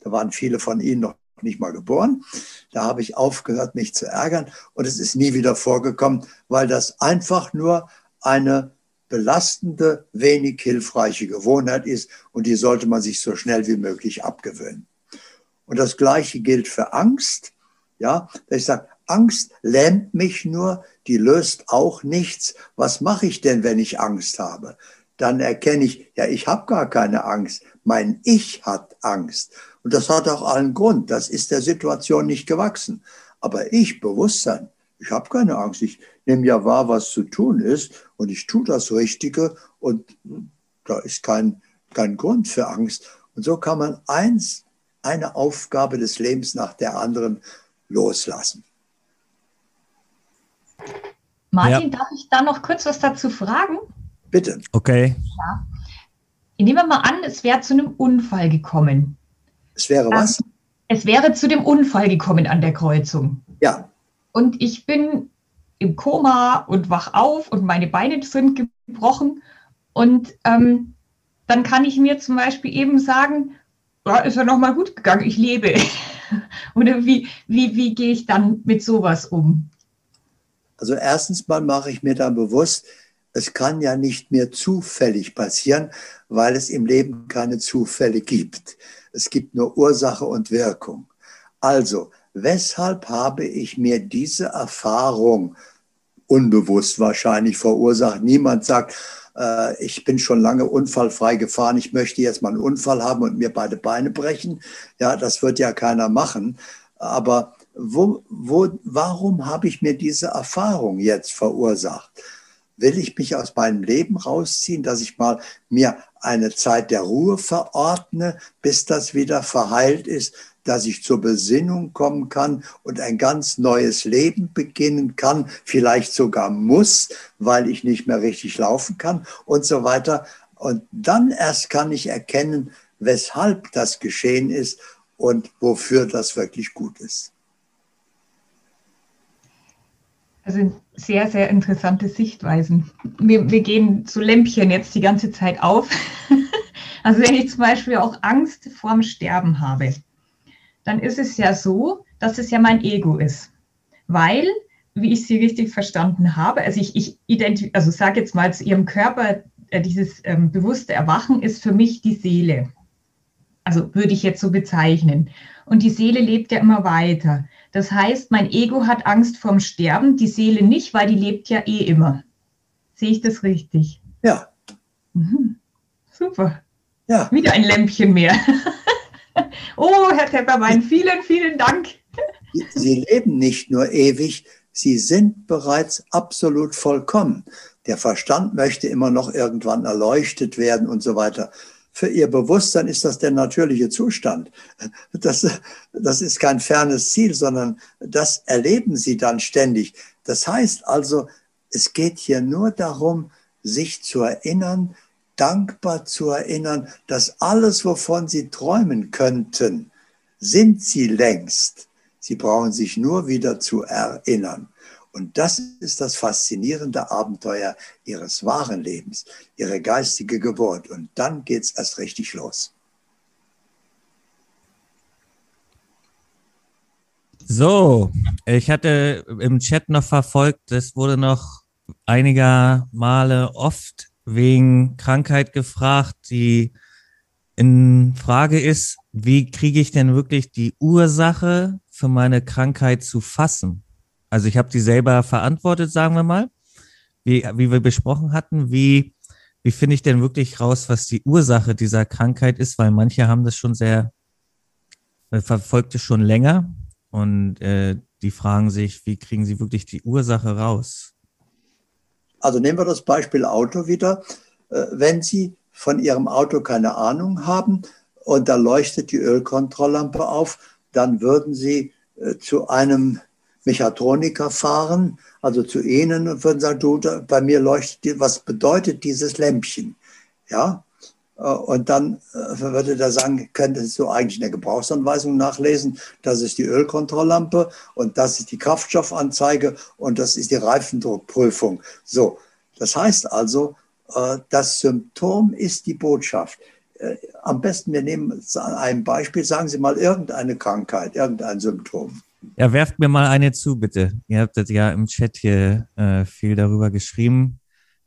Da waren viele von Ihnen noch nicht mal geboren. Da habe ich aufgehört, mich zu ärgern und es ist nie wieder vorgekommen, weil das einfach nur eine belastende, wenig hilfreiche Gewohnheit ist und die sollte man sich so schnell wie möglich abgewöhnen. Und das Gleiche gilt für Angst. Ja, ich sage, Angst lähmt mich nur, die löst auch nichts. Was mache ich denn, wenn ich Angst habe? Dann erkenne ich, ja, ich habe gar keine Angst. Mein Ich hat Angst. Und das hat auch allen Grund. Das ist der Situation nicht gewachsen. Aber ich, Bewusstsein, ich habe keine Angst. Ich nehme ja wahr, was zu tun ist und ich tue das Richtige und da ist kein, kein Grund für Angst. Und so kann man eins, eine Aufgabe des Lebens nach der anderen loslassen. Martin, ja. darf ich da noch kurz was dazu fragen? Bitte. Okay. Ja. Nehmen wir mal an, es wäre zu einem Unfall gekommen. Es wäre was? Es wäre zu dem Unfall gekommen an der Kreuzung. Ja. Und ich bin im Koma und wach auf und meine Beine sind gebrochen. Und ähm, dann kann ich mir zum Beispiel eben sagen, ja, ist ja nochmal gut gegangen, ich lebe. Oder wie, wie, wie gehe ich dann mit sowas um? Also erstens mal mache ich mir dann bewusst, es kann ja nicht mehr zufällig passieren, weil es im Leben keine Zufälle gibt. Es gibt nur Ursache und Wirkung. Also, weshalb habe ich mir diese Erfahrung unbewusst wahrscheinlich verursacht? Niemand sagt, äh, ich bin schon lange unfallfrei gefahren, ich möchte jetzt mal einen Unfall haben und mir beide Beine brechen. Ja, das wird ja keiner machen. Aber wo, wo, warum habe ich mir diese Erfahrung jetzt verursacht? will ich mich aus meinem Leben rausziehen, dass ich mal mir eine Zeit der Ruhe verordne, bis das wieder verheilt ist, dass ich zur Besinnung kommen kann und ein ganz neues Leben beginnen kann, vielleicht sogar muss, weil ich nicht mehr richtig laufen kann und so weiter. Und dann erst kann ich erkennen, weshalb das geschehen ist und wofür das wirklich gut ist. Also sehr, sehr interessante Sichtweisen. Wir, wir gehen zu Lämpchen jetzt die ganze Zeit auf. Also wenn ich zum Beispiel auch Angst vorm Sterben habe, dann ist es ja so, dass es ja mein Ego ist. Weil, wie ich Sie richtig verstanden habe, also ich, ich also sage jetzt mal zu Ihrem Körper, äh, dieses ähm, bewusste Erwachen ist für mich die Seele. Also würde ich jetzt so bezeichnen. Und die Seele lebt ja immer weiter. Das heißt, mein Ego hat Angst vorm Sterben, die Seele nicht, weil die lebt ja eh immer. Sehe ich das richtig? Ja. Mhm. Super. Ja. Wieder ein Lämpchen mehr. oh, Herr Tepperwein, vielen, vielen Dank. Sie leben nicht nur ewig, sie sind bereits absolut vollkommen. Der Verstand möchte immer noch irgendwann erleuchtet werden und so weiter. für ihr Bewusstsein ist das der natürliche Zustand. Das, das ist kein fernes Ziel, sondern das erleben sie dann ständig. Das heißt also, es geht hier nur darum, sich zu erinnern, dankbar zu erinnern, dass alles, wovon sie träumen könnten, sind sie längst. Sie brauchen sich nur wieder zu erinnern. Und das ist das faszinierende Abenteuer ihres wahren Lebens, ihre geistige Geburt. Und dann geht es erst richtig los. So, ich hatte im Chat noch verfolgt, es wurde noch einiger Male oft wegen Krankheit gefragt. Die in Frage ist, wie kriege ich denn wirklich die Ursache für meine Krankheit zu fassen? Also ich habe die selber verantwortet, sagen wir mal, wie, wie wir besprochen hatten. Wie, wie finde ich denn wirklich raus, was die Ursache dieser Krankheit ist? Weil manche haben das schon sehr, äh, verfolgt es schon länger und äh, die fragen sich, wie kriegen sie wirklich die Ursache raus? Also nehmen wir das Beispiel Auto wieder. Äh, wenn Sie von Ihrem Auto keine Ahnung haben und da leuchtet die Ölkontrolllampe auf, dann würden Sie äh, zu einem Mechatroniker fahren, also zu Ihnen und würden sagen, du, bei mir leuchtet, was bedeutet dieses Lämpchen? Ja, und dann äh, würde der sagen, könntest du eigentlich in der Gebrauchsanweisung nachlesen, das ist die Ölkontrolllampe und das ist die Kraftstoffanzeige und das ist die Reifendruckprüfung. So, das heißt also, äh, das Symptom ist die Botschaft. Am besten, wir nehmen ein Beispiel, sagen Sie mal irgendeine Krankheit, irgendein Symptom. Ja, werft mir mal eine zu, bitte. Ihr habt ja im Chat hier äh, viel darüber geschrieben.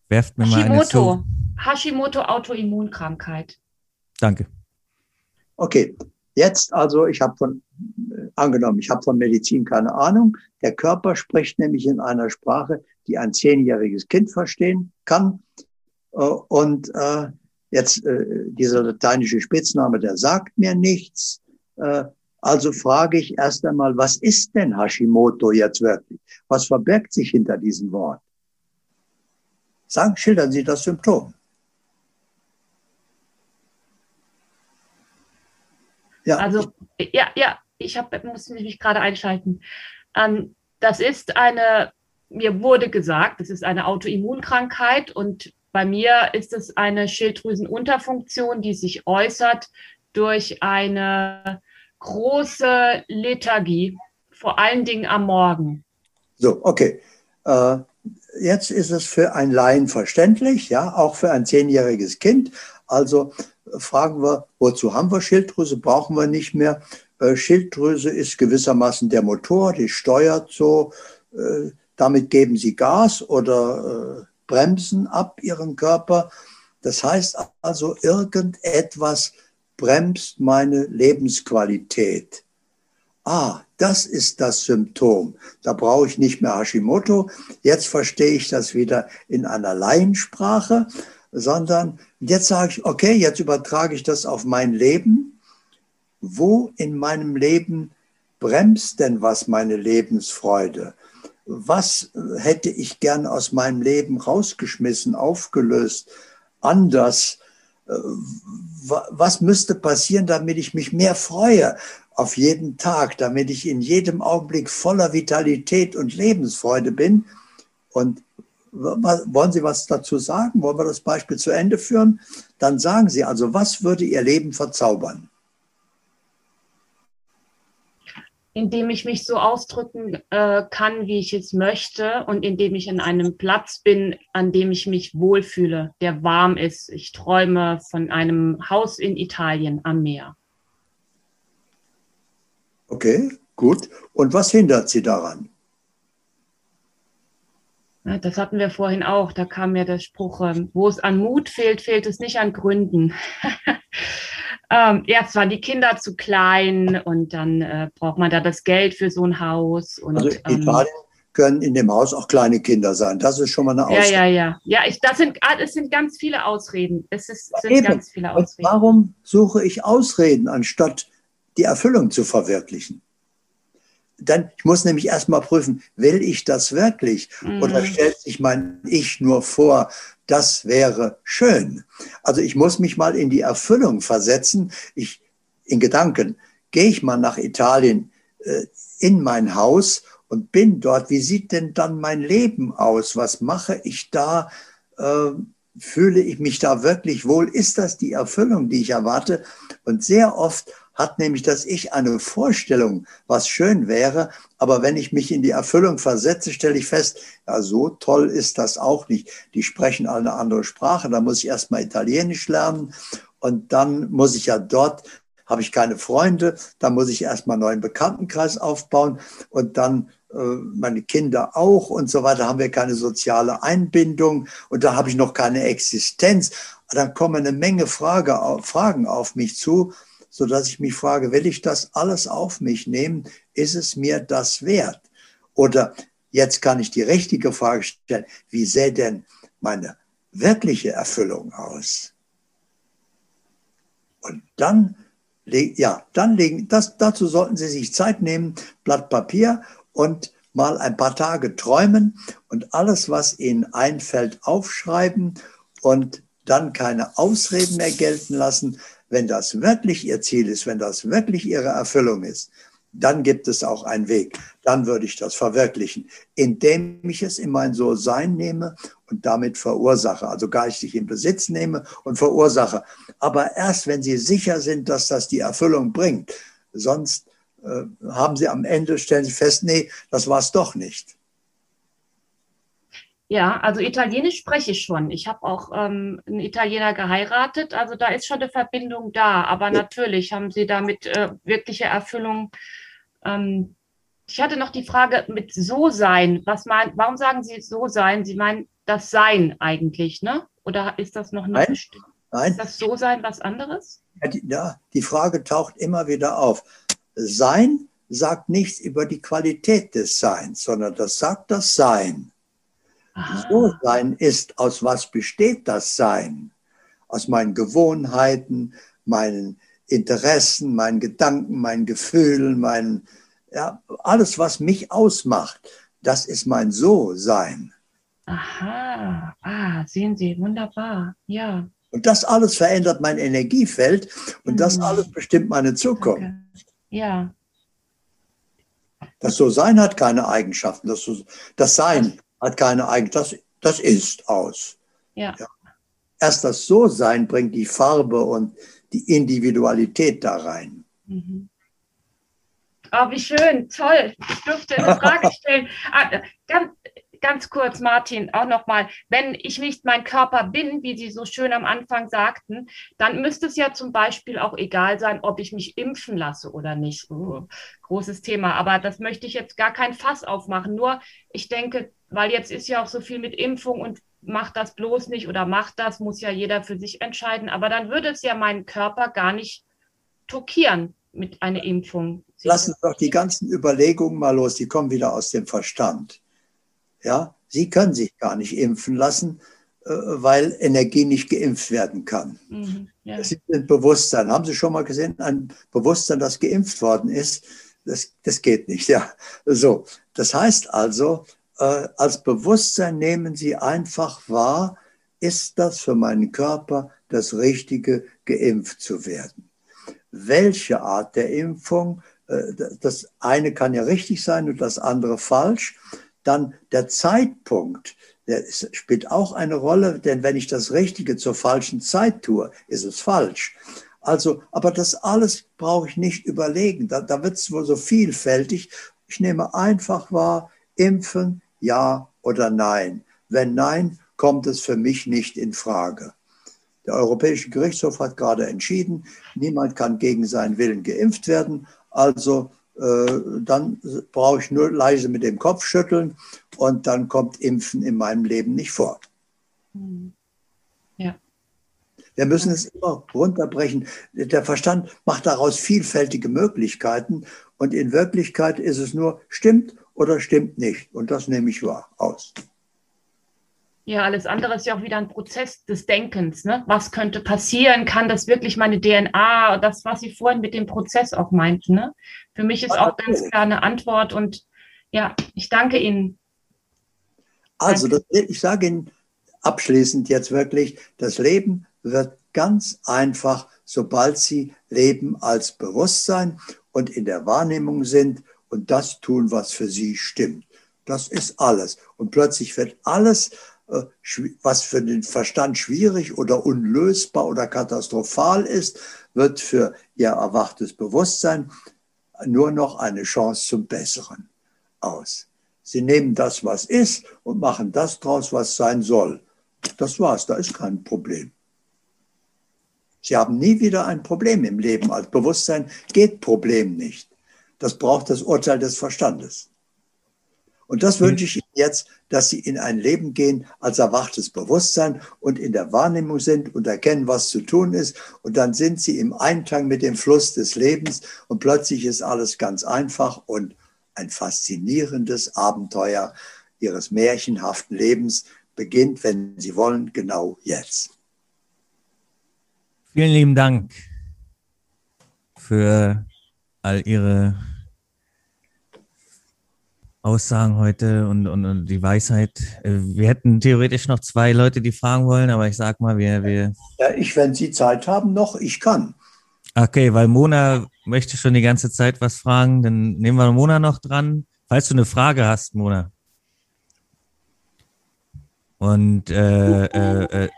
Werft mir Hashimoto. mal eine zu. Hashimoto Autoimmunkrankheit. Danke. Okay, jetzt also, ich habe von, äh, angenommen, ich habe von Medizin keine Ahnung. Der Körper spricht nämlich in einer Sprache, die ein zehnjähriges Kind verstehen kann. Äh, und äh, jetzt äh, dieser lateinische Spitzname, der sagt mir nichts. Äh, also frage ich erst einmal, was ist denn Hashimoto jetzt wirklich? Was verbirgt sich hinter diesem Wort? Sagen, schildern Sie das Symptom. Ja. Also, ja, ja, ich hab, muss mich gerade einschalten. Ähm, das ist eine, mir wurde gesagt, das ist eine Autoimmunkrankheit und bei mir ist es eine Schilddrüsenunterfunktion, die sich äußert durch eine große Lethargie, vor allen Dingen am Morgen. So, okay. Äh, jetzt ist es für ein Laien verständlich, ja, auch für ein zehnjähriges Kind. Also äh, fragen wir, wozu haben wir Schilddrüse? Brauchen wir nicht mehr. Äh, Schilddrüse ist gewissermaßen der Motor, die steuert so. Äh, damit geben sie Gas oder bremsen ab ihren Körper. Das heißt also, irgendetwas bremst meine Lebensqualität. Ah, das ist das Symptom. Da brauche ich nicht mehr Hashimoto. Jetzt verstehe ich das wieder in einer Laiensprache, sondern jetzt sage ich, okay, jetzt übertrage ich das auf mein Leben. Wo in meinem Leben bremst denn was meine Lebensfreude? Was hätte ich gern aus meinem Leben rausgeschmissen, aufgelöst, anders? was müsste passieren, damit ich mich mehr freue auf jeden Tag, damit ich in jedem Augenblick voller Vitalität und Lebensfreude bin. Und wollen Sie was dazu sagen? Wollen wir das Beispiel zu Ende führen? Dann sagen Sie also, was würde Ihr Leben verzaubern? indem ich mich so ausdrücken äh, kann, wie ich es möchte und indem ich in einem Platz bin, an dem ich mich wohlfühle, der warm ist. Ich träume von einem Haus in Italien am Meer. Okay, gut. Und was hindert Sie daran? Das hatten wir vorhin auch. Da kam mir der Spruch, ähm, wo es an Mut fehlt, fehlt es nicht an Gründen. ähm, erst waren die Kinder zu klein und dann äh, braucht man da das Geld für so ein Haus. Und, also in Italien ähm, können in dem Haus auch kleine Kinder sein. Das ist schon mal eine Ausrede. Ja, ja, ja. Ja, ich, das sind, ah, es sind ganz viele Ausreden. Es ist, sind Eben. ganz viele Ausreden. Und warum suche ich Ausreden, anstatt die Erfüllung zu verwirklichen? Dann, ich muss nämlich erstmal prüfen, will ich das wirklich? Mhm. Oder stellt sich mein Ich nur vor, das wäre schön. Also ich muss mich mal in die Erfüllung versetzen. Ich, in Gedanken, gehe ich mal nach Italien äh, in mein Haus und bin dort. Wie sieht denn dann mein Leben aus? Was mache ich da? Äh, fühle ich mich da wirklich wohl? Ist das die Erfüllung, die ich erwarte? Und sehr oft hat nämlich das Ich eine Vorstellung, was schön wäre. Aber wenn ich mich in die Erfüllung versetze, stelle ich fest, ja, so toll ist das auch nicht. Die sprechen eine andere Sprache. Da muss ich erstmal Italienisch lernen. Und dann muss ich ja dort, habe ich keine Freunde. Da muss ich erstmal einen neuen Bekanntenkreis aufbauen. Und dann äh, meine Kinder auch und so weiter, haben wir keine soziale Einbindung und da habe ich noch keine Existenz. Dann kommen eine Menge Frage, Fragen auf mich zu so dass ich mich frage, will ich das alles auf mich nehmen? Ist es mir das wert? Oder jetzt kann ich die richtige Frage stellen, wie sähe denn meine wirkliche Erfüllung aus? Und dann, ja, dann legen, das, dazu sollten Sie sich Zeit nehmen, Blatt Papier und mal ein paar Tage träumen und alles, was Ihnen einfällt, aufschreiben und dann keine Ausreden mehr gelten lassen, wenn das wirklich Ihr Ziel ist, wenn das wirklich Ihre Erfüllung ist, dann gibt es auch einen Weg. Dann würde ich das verwirklichen, indem ich es in mein So-Sein nehme und damit verursache, also geistig in Besitz nehme und verursache. Aber erst, wenn Sie sicher sind, dass das die Erfüllung bringt. Sonst äh, haben Sie am Ende, stellen Sie fest, nee, das war es doch nicht. Ja, also Italienisch spreche ich schon. Ich habe auch ähm, einen Italiener geheiratet, also da ist schon eine Verbindung da. Aber natürlich haben Sie damit äh, wirkliche Erfüllung. Ähm, ich hatte noch die Frage mit so sein. Was mein, warum sagen Sie so sein? Sie meinen das Sein eigentlich, ne? Oder ist das noch eine Nein, nein. Ist das so sein was anderes? Ja die, ja, die Frage taucht immer wieder auf. Sein sagt nichts über die Qualität des Seins, sondern das sagt das Sein. So sein ist, aus was besteht das Sein? Aus meinen Gewohnheiten, meinen Interessen, meinen Gedanken, meinen Gefühlen, meinen, ja, alles, was mich ausmacht, das ist mein So-Sein. Aha, ah, sehen Sie, wunderbar, ja. Und das alles verändert mein Energiefeld und mhm. das alles bestimmt meine Zukunft. Danke. Ja. Das So-Sein hat keine Eigenschaften. Das, so, das Sein hat keine Eigenschaft. Das, das ist aus. Ja. ja. Erst das So-Sein bringt die Farbe und die Individualität da rein. Mhm. Oh, wie schön, toll. Ich durfte eine Frage stellen. Ah, ganz, ganz kurz, Martin, auch nochmal, wenn ich nicht mein Körper bin, wie Sie so schön am Anfang sagten, dann müsste es ja zum Beispiel auch egal sein, ob ich mich impfen lasse oder nicht. Oh, großes Thema, aber das möchte ich jetzt gar kein Fass aufmachen. Nur, ich denke, weil jetzt ist ja auch so viel mit Impfung und macht das bloß nicht oder macht das, muss ja jeder für sich entscheiden. Aber dann würde es ja meinen Körper gar nicht tokieren mit einer Impfung. Lassen Sie doch die ganzen Überlegungen mal los, die kommen wieder aus dem Verstand. Ja, Sie können sich gar nicht impfen lassen, äh, weil Energie nicht geimpft werden kann. Mhm, ja. Das ist ein Bewusstsein. Haben Sie schon mal gesehen, ein Bewusstsein, das geimpft worden ist? Das, das geht nicht, ja. So. Das heißt also, äh, als Bewusstsein nehmen Sie einfach wahr, ist das für meinen Körper das Richtige, geimpft zu werden? Welche Art der Impfung? Äh, das eine kann ja richtig sein und das andere falsch. Dann der Zeitpunkt, der spielt auch eine Rolle, denn wenn ich das Richtige zur falschen Zeit tue, ist es falsch. Also, aber das alles brauche ich nicht überlegen. Da, da wird es wohl so vielfältig. Ich nehme einfach wahr, impfen, ja oder nein. Wenn nein, kommt es für mich nicht in Frage. Der Europäische Gerichtshof hat gerade entschieden, niemand kann gegen seinen Willen geimpft werden. Also dann brauche ich nur leise mit dem Kopf schütteln und dann kommt Impfen in meinem Leben nicht vor. Ja. Wir müssen es immer runterbrechen. Der Verstand macht daraus vielfältige Möglichkeiten und in Wirklichkeit ist es nur stimmt oder stimmt nicht und das nehme ich wahr aus. Ja, alles andere ist ja auch wieder ein Prozess des Denkens. Ne? Was könnte passieren? Kann das wirklich meine DNA, das, was Sie vorhin mit dem Prozess auch meinten? Ne? Für mich ist auch ganz klar eine Antwort und ja, ich danke Ihnen. Also, das, ich sage Ihnen abschließend jetzt wirklich, das Leben wird ganz einfach, sobald Sie leben als Bewusstsein und in der Wahrnehmung sind und das tun, was für Sie stimmt. Das ist alles. Und plötzlich wird alles, was für den Verstand schwierig oder unlösbar oder katastrophal ist, wird für Ihr erwachtes Bewusstsein nur noch eine Chance zum Besseren aus. Sie nehmen das, was ist, und machen das draus, was sein soll. Das war's, da ist kein Problem. Sie haben nie wieder ein Problem im Leben. Als Bewusstsein geht Problem nicht. Das braucht das Urteil des Verstandes. Und das wünsche ich Ihnen jetzt, dass Sie in ein Leben gehen als erwachtes Bewusstsein und in der Wahrnehmung sind und erkennen, was zu tun ist. Und dann sind Sie im Einklang mit dem Fluss des Lebens und plötzlich ist alles ganz einfach und ein faszinierendes Abenteuer Ihres märchenhaften Lebens beginnt, wenn Sie wollen, genau jetzt. Vielen lieben Dank für all Ihre Aussagen heute und, und, und, die Weisheit. Äh, wir hätten theoretisch noch zwei Leute, die fragen wollen, aber ich sag mal, wir. wir ja, ich, wenn Sie Zeit haben, noch, ich kann. Okay, weil Mona möchte schon die ganze Zeit was fragen, dann nehmen wir Mona noch dran. Falls du eine Frage hast, Mona. Und äh, äh, äh,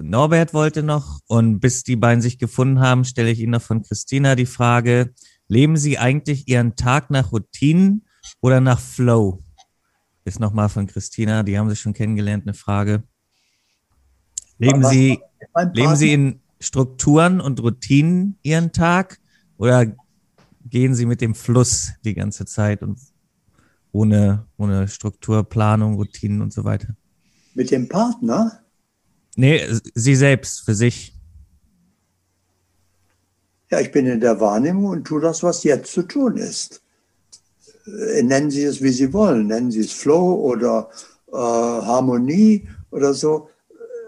Norbert wollte noch, und bis die beiden sich gefunden haben, stelle ich Ihnen noch von Christina die Frage, leben Sie eigentlich Ihren Tag nach Routinen oder nach Flow? Ist nochmal von Christina, die haben Sie schon kennengelernt, eine Frage. Leben Sie, leben Sie in Strukturen und Routinen Ihren Tag oder gehen Sie mit dem Fluss die ganze Zeit und ohne, ohne Struktur, Planung, Routinen und so weiter? Mit dem Partner? Nee, Sie selbst, für sich. Ja, ich bin in der Wahrnehmung und tue das, was jetzt zu tun ist. Äh, nennen Sie es, wie Sie wollen. Nennen Sie es Flow oder äh, Harmonie oder so.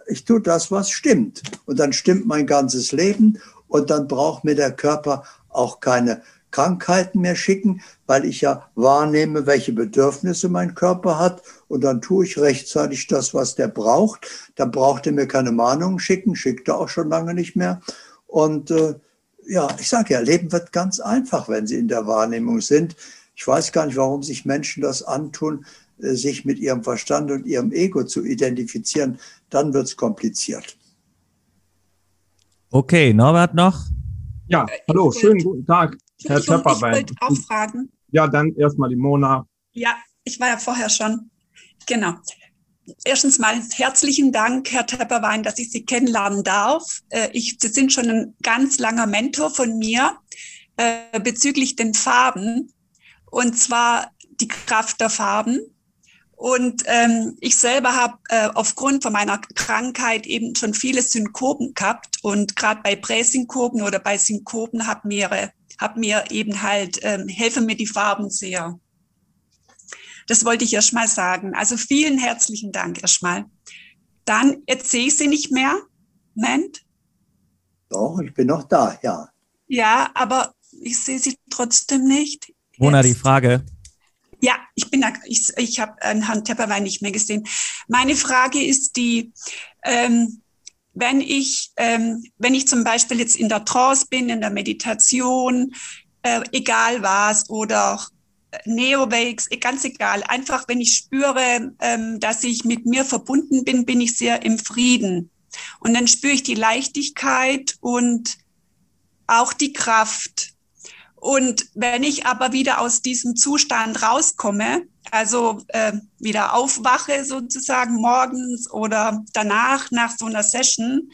Ich tue das, was stimmt. Und dann stimmt mein ganzes Leben und dann braucht mir der Körper auch keine Krankheiten mehr schicken, weil ich ja wahrnehme, welche Bedürfnisse mein Körper hat und dann tue ich rechtzeitig das, was der braucht. Dann braucht er mir keine Mahnungen schicken, schickt er auch schon lange nicht mehr. Und äh, ja, ich sage ja, Leben wird ganz einfach, wenn sie in der Wahrnehmung sind. Ich weiß gar nicht, warum sich Menschen das antun, äh, sich mit ihrem Verstand und ihrem Ego zu identifizieren. Dann wird es kompliziert. Okay, Norbert noch? Ja, hallo, schönen guten Tag, Herr Töpperbein. Ich wollte auch fragen. Ja, dann erstmal die Mona. Ja, ich war ja vorher schon. Genau. Erstens mal herzlichen Dank, Herr Tepperwein, dass ich Sie kennenlernen darf. Äh, ich, Sie sind schon ein ganz langer Mentor von mir äh, bezüglich den Farben und zwar die Kraft der Farben. Und ähm, ich selber habe äh, aufgrund von meiner Krankheit eben schon viele Synkopen gehabt und gerade bei Präsynkopen oder bei Synkopen habe mir, hab mir eben halt ähm, helfen mir die Farben sehr. Das wollte ich erst mal sagen. Also vielen herzlichen Dank erstmal. Dann, jetzt sehe ich Sie nicht mehr. Moment. Doch, ich bin noch da, ja. Ja, aber ich sehe Sie trotzdem nicht. Mona, die Frage. Ja, ich bin, ich, ich habe Herrn Tepperwein nicht mehr gesehen. Meine Frage ist die, ähm, wenn ich, ähm, wenn ich zum Beispiel jetzt in der Trance bin, in der Meditation, äh, egal was, oder Neowakes, eh, ganz egal. Einfach, wenn ich spüre, ähm, dass ich mit mir verbunden bin, bin ich sehr im Frieden. Und dann spüre ich die Leichtigkeit und auch die Kraft. Und wenn ich aber wieder aus diesem Zustand rauskomme, also äh, wieder aufwache sozusagen morgens oder danach, nach so einer Session,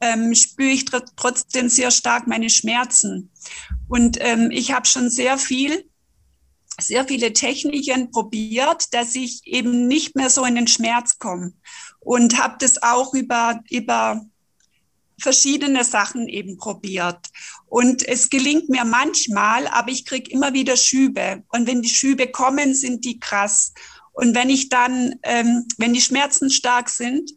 ähm, spüre ich tr trotzdem sehr stark meine Schmerzen. Und ähm, ich habe schon sehr viel sehr viele Techniken probiert, dass ich eben nicht mehr so in den Schmerz komme und habe das auch über, über verschiedene Sachen eben probiert. Und es gelingt mir manchmal, aber ich kriege immer wieder Schübe. Und wenn die Schübe kommen, sind die krass. Und wenn ich dann, ähm, wenn die Schmerzen stark sind,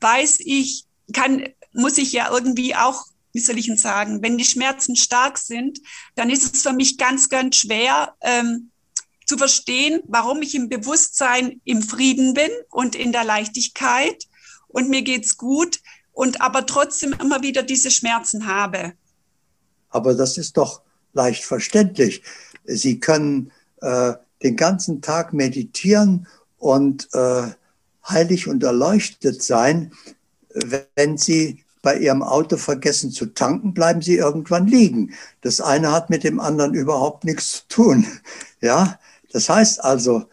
weiß ich, kann, muss ich ja irgendwie auch wie soll ich denn sagen, wenn die Schmerzen stark sind, dann ist es für mich ganz, ganz schwer, ähm, zu verstehen, warum ich im Bewusstsein im Frieden bin und in der Leichtigkeit und mir geht's gut und aber trotzdem immer wieder diese Schmerzen habe. Aber das ist doch leicht verständlich. Sie können äh, den ganzen Tag meditieren und äh, heilig und erleuchtet sein. Wenn Sie bei Ihrem Auto vergessen zu tanken, bleiben Sie irgendwann liegen. Das eine hat mit dem anderen überhaupt nichts zu tun. Ja, das heißt also,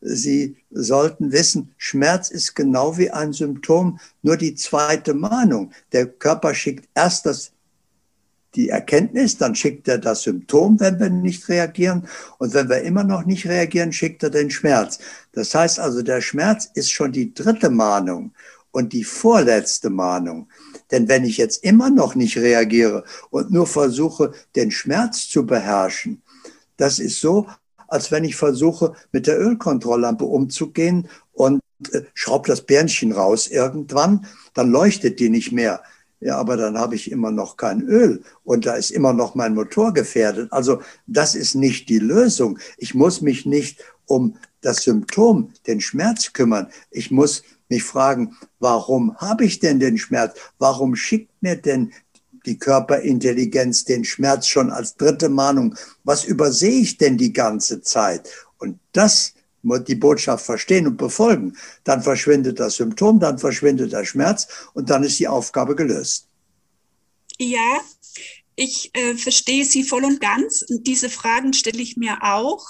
Sie sollten wissen, Schmerz ist genau wie ein Symptom, nur die zweite Mahnung. Der Körper schickt erst das, die Erkenntnis, dann schickt er das Symptom, wenn wir nicht reagieren. Und wenn wir immer noch nicht reagieren, schickt er den Schmerz. Das heißt also, der Schmerz ist schon die dritte Mahnung und die vorletzte Mahnung. Denn wenn ich jetzt immer noch nicht reagiere und nur versuche, den Schmerz zu beherrschen, das ist so, als wenn ich versuche, mit der Ölkontrolllampe umzugehen und äh, schraube das Bärnchen raus irgendwann, dann leuchtet die nicht mehr. Ja, aber dann habe ich immer noch kein Öl und da ist immer noch mein Motor gefährdet. Also das ist nicht die Lösung. Ich muss mich nicht um das Symptom, den Schmerz kümmern. Ich muss mich fragen, warum habe ich denn den Schmerz? Warum schickt mir denn die Körperintelligenz den Schmerz schon als dritte Mahnung. Was übersehe ich denn die ganze Zeit? Und das die Botschaft verstehen und befolgen. Dann verschwindet das Symptom, dann verschwindet der Schmerz und dann ist die Aufgabe gelöst. Ja, ich äh, verstehe Sie voll und ganz. Und diese Fragen stelle ich mir auch.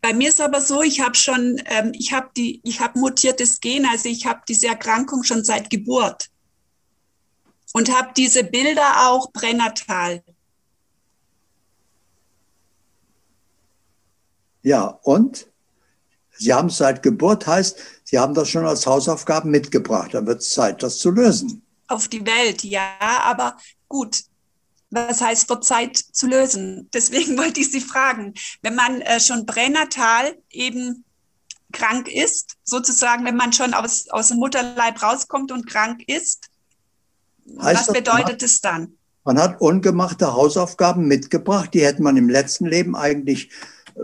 Bei mir ist aber so, ich habe schon, ähm, ich habe die, ich habe mutiertes Gen, also ich habe diese Erkrankung schon seit Geburt und habe diese Bilder auch pränatal. Ja, und? Sie haben es seit Geburt, heißt, Sie haben das schon als Hausaufgaben mitgebracht. Dann wird es Zeit, das zu lösen. Auf die Welt, ja, aber gut. Was heißt, wird Zeit zu lösen? Deswegen wollte ich Sie fragen, wenn man äh, schon pränatal eben krank ist, sozusagen, wenn man schon aus, aus dem Mutterleib rauskommt und krank ist, Heißt Was bedeutet es dann? Man hat ungemachte Hausaufgaben mitgebracht, die hätte man im letzten Leben eigentlich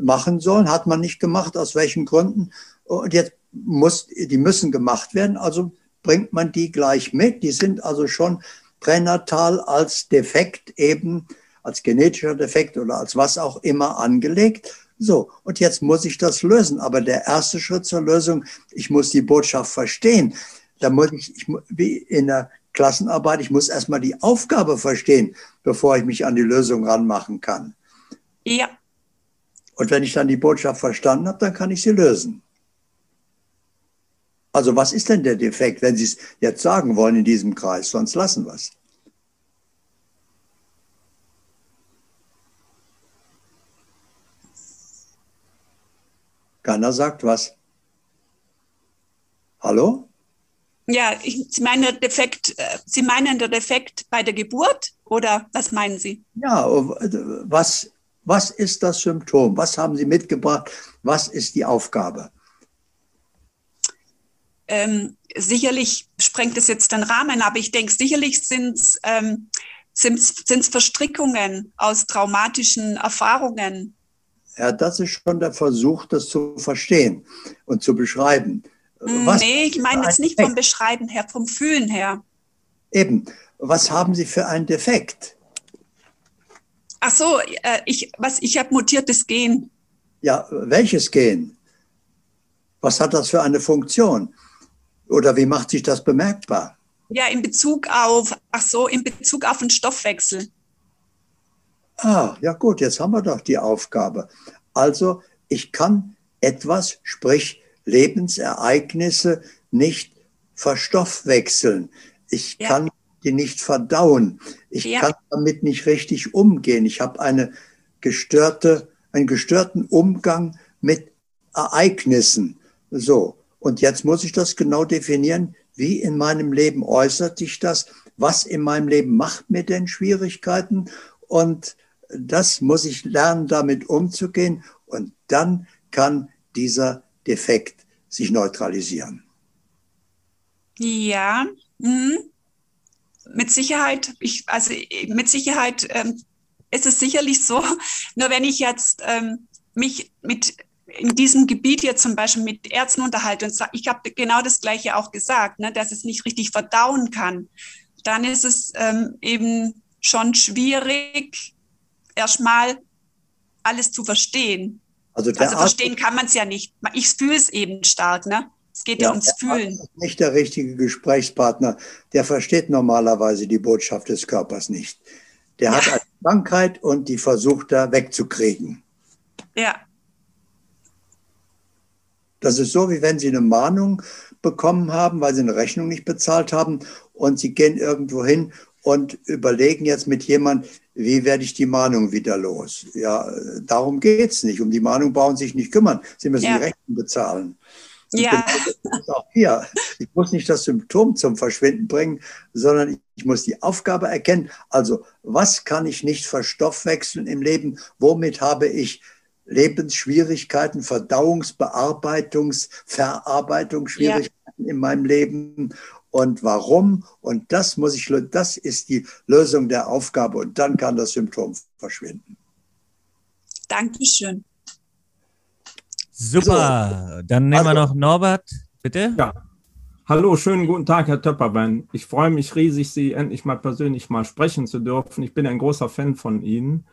machen sollen, hat man nicht gemacht, aus welchen Gründen. Und jetzt muss, die müssen gemacht werden, also bringt man die gleich mit. Die sind also schon pränatal als Defekt eben, als genetischer Defekt oder als was auch immer angelegt. So, und jetzt muss ich das lösen. Aber der erste Schritt zur Lösung, ich muss die Botschaft verstehen. Da muss ich, ich wie in der Klassenarbeit, ich muss erstmal die Aufgabe verstehen, bevor ich mich an die Lösung ranmachen kann. Ja. Und wenn ich dann die Botschaft verstanden habe, dann kann ich sie lösen. Also was ist denn der Defekt, wenn Sie es jetzt sagen wollen in diesem Kreis, sonst lassen wir es. Keiner sagt was. Hallo? Ja, ich, Sie meinen Defekt, äh, Sie meinen der Defekt bei der Geburt oder was meinen Sie? Ja, was, was ist das Symptom? Was haben Sie mitgebracht? Was ist die Aufgabe? Ähm, sicherlich sprengt es jetzt den Rahmen, aber ich denke, sicherlich sind es ähm, sind's Verstrickungen aus traumatischen Erfahrungen. Ja, das ist schon der Versuch, das zu verstehen und zu beschreiben. Was nee, ich meine jetzt nicht vom Beschreiben her, vom Fühlen her. Eben. Was haben Sie für einen Defekt? Ach so, äh, ich, ich habe mutiertes Gen. Ja, welches Gen? Was hat das für eine Funktion? Oder wie macht sich das bemerkbar? Ja, in Bezug auf, ach so, in Bezug auf den Stoffwechsel. Ah, ja gut, jetzt haben wir doch die Aufgabe. Also, ich kann etwas, sprich Lebensereignisse nicht verstoffwechseln. Ich ja. kann die nicht verdauen. Ich ja. kann damit nicht richtig umgehen. Ich habe eine gestörte, einen gestörten Umgang mit Ereignissen. So. Und jetzt muss ich das genau definieren. Wie in meinem Leben äußert sich das? Was in meinem Leben macht mir denn Schwierigkeiten? Und das muss ich lernen, damit umzugehen. Und dann kann dieser Defekt sich neutralisieren. Ja, mh. Mit Sicherheit. Ich, also mit Sicherheit ähm, ist es sicherlich so. Nur wenn ich jetzt ähm, mich mit in diesem Gebiet jetzt zum Beispiel mit Ärzten unterhalte und ich habe genau das Gleiche auch gesagt, ne, dass es nicht richtig verdauen kann, dann ist es ähm, eben schon schwierig, erstmal alles zu verstehen. Also, also verstehen kann man es ja nicht. Ich fühle es eben stark, ne? Es geht ja, ums Fühlen. Ist nicht der richtige Gesprächspartner. Der versteht normalerweise die Botschaft des Körpers nicht. Der ja. hat eine Krankheit und die versucht er wegzukriegen. Ja. Das ist so, wie wenn Sie eine Mahnung bekommen haben, weil Sie eine Rechnung nicht bezahlt haben und Sie gehen irgendwo hin und überlegen jetzt mit jemandem, wie werde ich die Mahnung wieder los? Ja, darum geht es nicht. Um die Mahnung brauchen Sie sich nicht kümmern. Sie müssen ja. die Rechnung bezahlen. Ja. Auch hier. Ich muss nicht das Symptom zum Verschwinden bringen, sondern ich muss die Aufgabe erkennen. Also, was kann ich nicht verstoffwechseln im Leben? Womit habe ich Lebensschwierigkeiten, Verdauungs-, Bearbeitungs-, Verarbeitungsschwierigkeiten ja. in meinem Leben? Und warum? Und das muss ich, das ist die Lösung der Aufgabe. Und dann kann das Symptom verschwinden. Dankeschön. Super, dann nehmen also, wir noch Norbert, bitte. Ja. Hallo, schönen guten Tag, Herr Töpperwein. Ich freue mich riesig, Sie endlich mal persönlich mal sprechen zu dürfen. Ich bin ein großer Fan von Ihnen.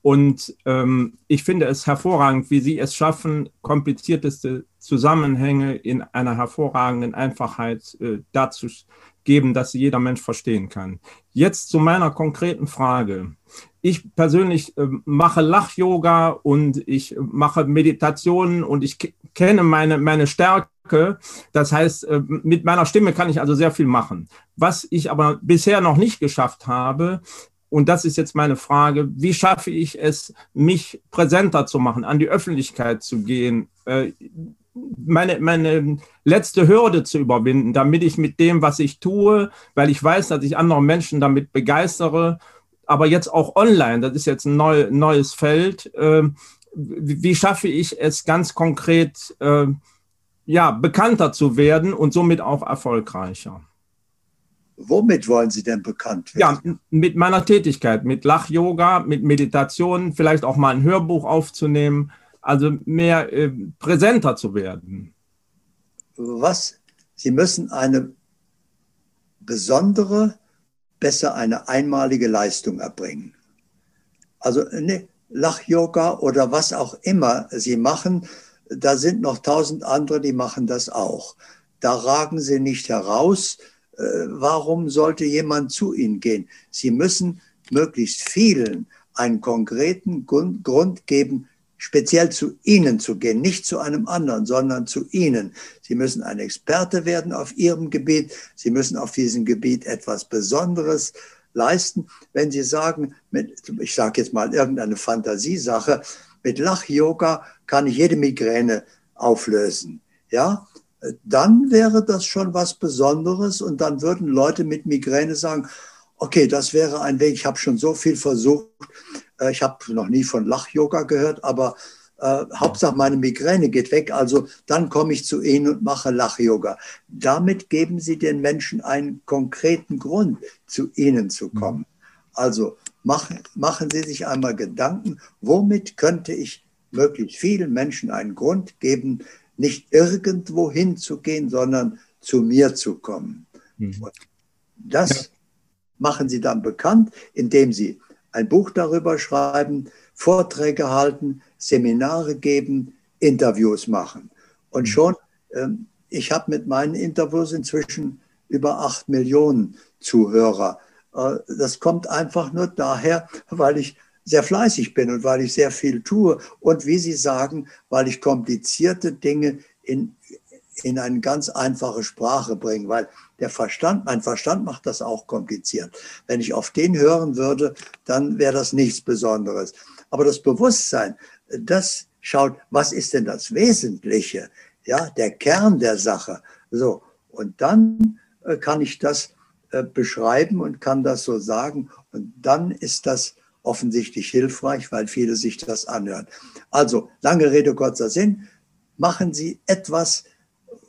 Und ähm, ich finde es hervorragend, wie Sie es schaffen, komplizierteste Zusammenhänge in einer hervorragenden Einfachheit äh, darzugeben, dass sie jeder Mensch verstehen kann. Jetzt zu meiner konkreten Frage ich persönlich äh, mache Lach-Yoga und ich mache Meditationen und ich kenne meine, meine Stärke. Das heißt, äh, mit meiner Stimme kann ich also sehr viel machen. Was ich aber bisher noch nicht geschafft habe, und das ist jetzt meine Frage, wie schaffe ich es, mich präsenter zu machen, an die Öffentlichkeit zu gehen, äh, meine, meine letzte Hürde zu überwinden, damit ich mit dem, was ich tue, weil ich weiß, dass ich andere Menschen damit begeistere, aber jetzt auch online, das ist jetzt ein neu, neues Feld. Äh, wie, wie, schaffe ich es ganz konkret, äh, ja, bekannter zu werden und somit auch erfolgreicher? Womit wollen Sie denn bekannt werden? Ja, mit meiner Tätigkeit, mit Lach-Yoga, mit Meditation, vielleicht auch mal ein Hörbuch aufzunehmen, also mehr äh, präsenter zu werden. Was? Sie müssen eine besondere besser eine einmalige Leistung erbringen. Also ne, Lach-Yoga oder was auch immer Sie machen, da sind noch tausend andere, die machen das auch. Da ragen Sie nicht heraus. Äh, warum sollte jemand zu Ihnen gehen? Sie müssen möglichst vielen einen konkreten Grund geben, speziell zu Ihnen zu gehen, nicht zu einem anderen, sondern zu Ihnen. Sie müssen ein Experte werden auf Ihrem Gebiet. Sie müssen auf diesem Gebiet etwas Besonderes leisten. Wenn Sie sagen, mit, ich sage jetzt mal irgendeine Fantasiesache, mit Lach-Yoga kann ich jede Migräne auflösen. Ja, dann wäre das schon was Besonderes und dann würden Leute mit Migräne sagen, okay, das wäre ein Weg, ich habe schon so viel versucht, äh, ich habe noch nie von Lach-Yoga gehört, aber äh, Hauptsache meine Migräne geht weg, also dann komme ich zu Ihnen und mache Lach-Yoga. Damit geben Sie den Menschen einen konkreten Grund, zu Ihnen zu mhm. kommen. Also machen, machen Sie sich einmal Gedanken, womit könnte ich möglichst vielen Menschen einen Grund geben, nicht irgendwo hinzugehen, sondern zu mir zu kommen. Mhm. das ja. machen Sie dann bekannt, indem Sie ein Buch darüber schreiben, Vorträge halten, Seminare geben, Interviews machen. Und mhm. schon, ähm, ich habe mit meinen Interviews inzwischen über acht Millionen Zuhörer. Äh, das kommt einfach nur daher, weil ich sehr fleißig bin und weil ich sehr viel tue und wie Sie sagen, weil ich komplizierte Dinge in, in eine ganz einfache Sprache bringe, weil der Verstand, mein Verstand macht das auch kompliziert. Wenn ich auf den hören würde, dann wäre das nichts Besonderes. Aber das Bewusstsein, das schaut, was ist denn das Wesentliche? Ja, der Kern der Sache. So. Und dann äh, kann ich das äh, beschreiben und kann das so sagen. Und dann ist das offensichtlich hilfreich, weil viele sich das anhören. Also, lange Rede, kurzer Sinn. Machen Sie etwas,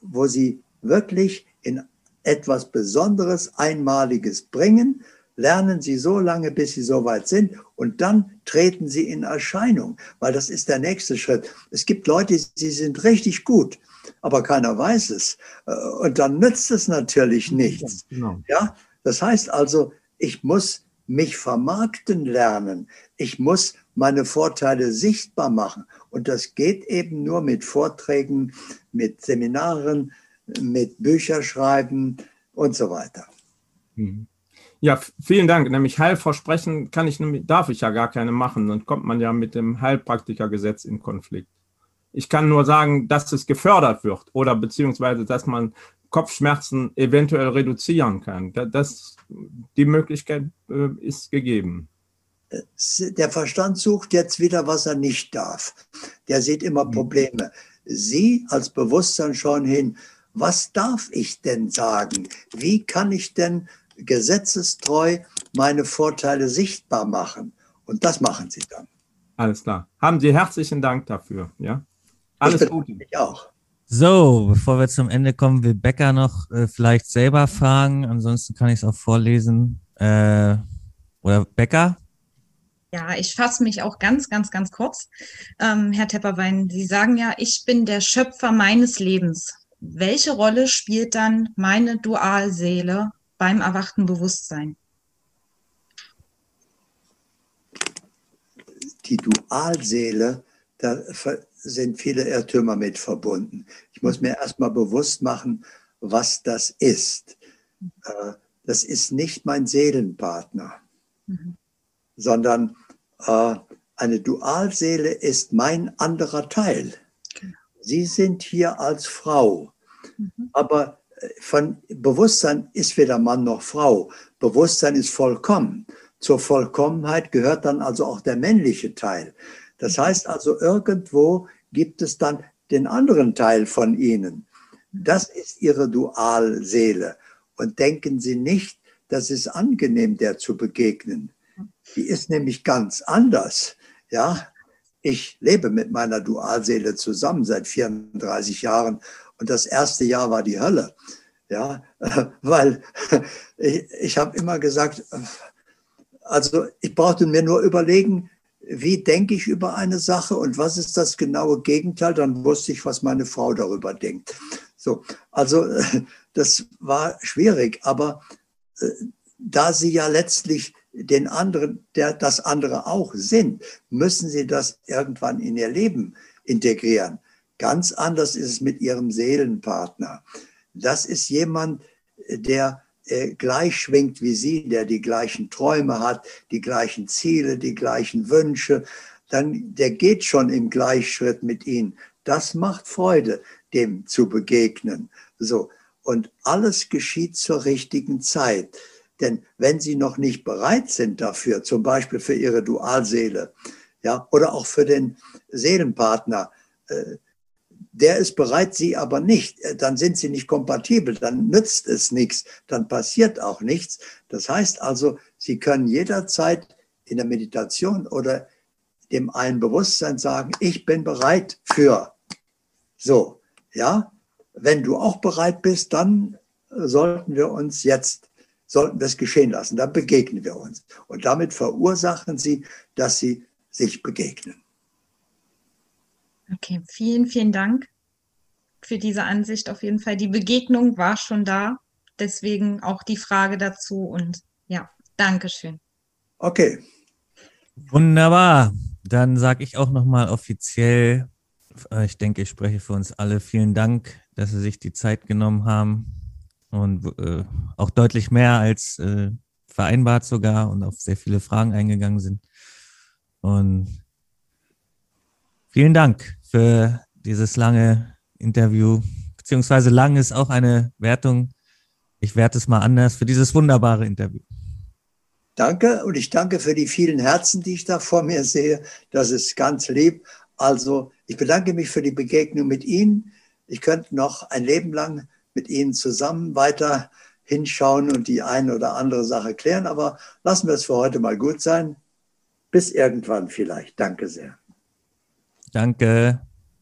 wo Sie wirklich in etwas Besonderes, Einmaliges bringen, lernen Sie so lange, bis Sie soweit sind und dann treten Sie in Erscheinung, weil das ist der nächste Schritt. Es gibt Leute, die sind richtig gut, aber keiner weiß es. Äh, und dann nützt es natürlich nichts. Genau. Ja, das heißt also, ich muss mich vermarkten lernen. Ich muss meine Vorteile sichtbar machen. Und das geht eben nur mit Vorträgen, mit Seminaren, mit Bücherschreiben und so weiter. Mhm. Ja, vielen Dank. Nämlich Heilversprechen kann ich, darf ich ja gar keine machen. Dann kommt man ja mit dem Heilpraktikergesetz in Konflikt. Ich kann nur sagen, dass es gefördert wird oder beziehungsweise, dass man Kopfschmerzen eventuell reduzieren kann. Das, die Möglichkeit äh, ist gegeben. Der Verstand sucht jetzt wieder, was er nicht darf. Der sieht immer mhm. Probleme. Sie als Bewusstsein schauen hin, was darf ich denn sagen? Wie kann ich denn gesetzestreu meine Vorteile sichtbar machen. Und das machen Sie dann. Alles klar. Haben Sie herzlichen Dank dafür. Ja? Alles Gute. Ich auch. So, bevor wir zum Ende kommen, will Becker noch äh, vielleicht selber fragen. Ansonsten kann ich es auch vorlesen. Äh, oder Becker? Ja, ich fasse mich auch ganz, ganz, ganz kurz. Ähm, Herr Tepperwein, Sie sagen ja, ich bin der Schöpfer meines Lebens. Welche Rolle spielt dann meine Dualseele beim erwachten Bewusstsein? Die Dualseele, da sind viele Irrtümer mit verbunden. Ich muss mir erstmal bewusst machen, was das ist. Äh, das ist nicht mein Seelenpartner, mhm. Sondern äh, eine Dualseele ist mein anderer Teil. Genau. Sie sind hier als Frau, mhm. aber von Bewusstsein ist weder Mann noch Frau. Bewusstsein ist vollkommen. Zur Vollkommenheit gehört dann also auch der männliche Teil. Das heißt also, irgendwo gibt es dann den anderen Teil von Ihnen. Das ist Ihre Dualseele. Und denken Sie nicht, das ist angenehm, der zu begegnen. Die ist nämlich ganz anders. Ja, ich lebe mit meiner Dualseele zusammen seit 34 Jahren und das erste Jahr war die Hölle. Ja, weil ich, ich habe immer gesagt, also ich brauchte mir nur überlegen, wie denke ich über eine Sache und was ist das genaue Gegenteil, dann wusste ich, was meine Frau darüber denkt. So, also das war schwierig, aber äh, da sie ja letztlich den anderen, der das andere auch sind, müssen sie das irgendwann in ihr Leben integrieren. Ganz anders ist es mit ihrem Seelenpartner. Das ist jemand, der äh, gleich schwingt wie Sie, der die gleichen Träume hat, die gleichen Ziele, die gleichen Wünsche. Dann, der geht schon im Gleichschritt mit Ihnen. Das macht Freude, dem zu begegnen. So. Und alles geschieht zur richtigen Zeit. Denn wenn Sie noch nicht bereit sind dafür, zum Beispiel für Ihre Dualseele, ja, oder auch für den Seelenpartner, äh, der ist bereit, sie aber nicht, äh, dann sind sie nicht kompatibel, dann nützt es nichts, dann passiert auch nichts. Das heißt also, sie können jederzeit in der Meditation oder dem einen Bewusstsein sagen, ich bin bereit für. So, ja, wenn du auch bereit bist, dann sollten wir uns jetzt, sollten wir es geschehen lassen, dann begegnen wir uns. Und damit verursachen sie, dass sie sich begegnen. Okay, vielen, vielen Dank für diese Ansicht auf jeden Fall. Die Begegnung war schon da, deswegen auch die Frage dazu und ja, Dankeschön. Okay. Wunderbar. Dann sage ich auch nochmal offiziell, äh, ich denke, ich spreche für uns alle, vielen Dank, dass Sie sich die Zeit genommen haben und äh, auch deutlich mehr als äh, vereinbart sogar und auf sehr viele Fragen eingegangen sind. Und vielen Dank für dieses lange Interview, beziehungsweise lang ist auch eine Wertung. Ich werte es mal anders für dieses wunderbare Interview. Danke und ich danke für die vielen Herzen, die ich da vor mir sehe. Das ist ganz lieb. Also ich bedanke mich für die Begegnung mit Ihnen. Ich könnte noch ein Leben lang mit Ihnen zusammen weiter hinschauen und die eine oder andere Sache klären, aber lassen wir es für heute mal gut sein. Bis irgendwann vielleicht. Danke sehr. Danke.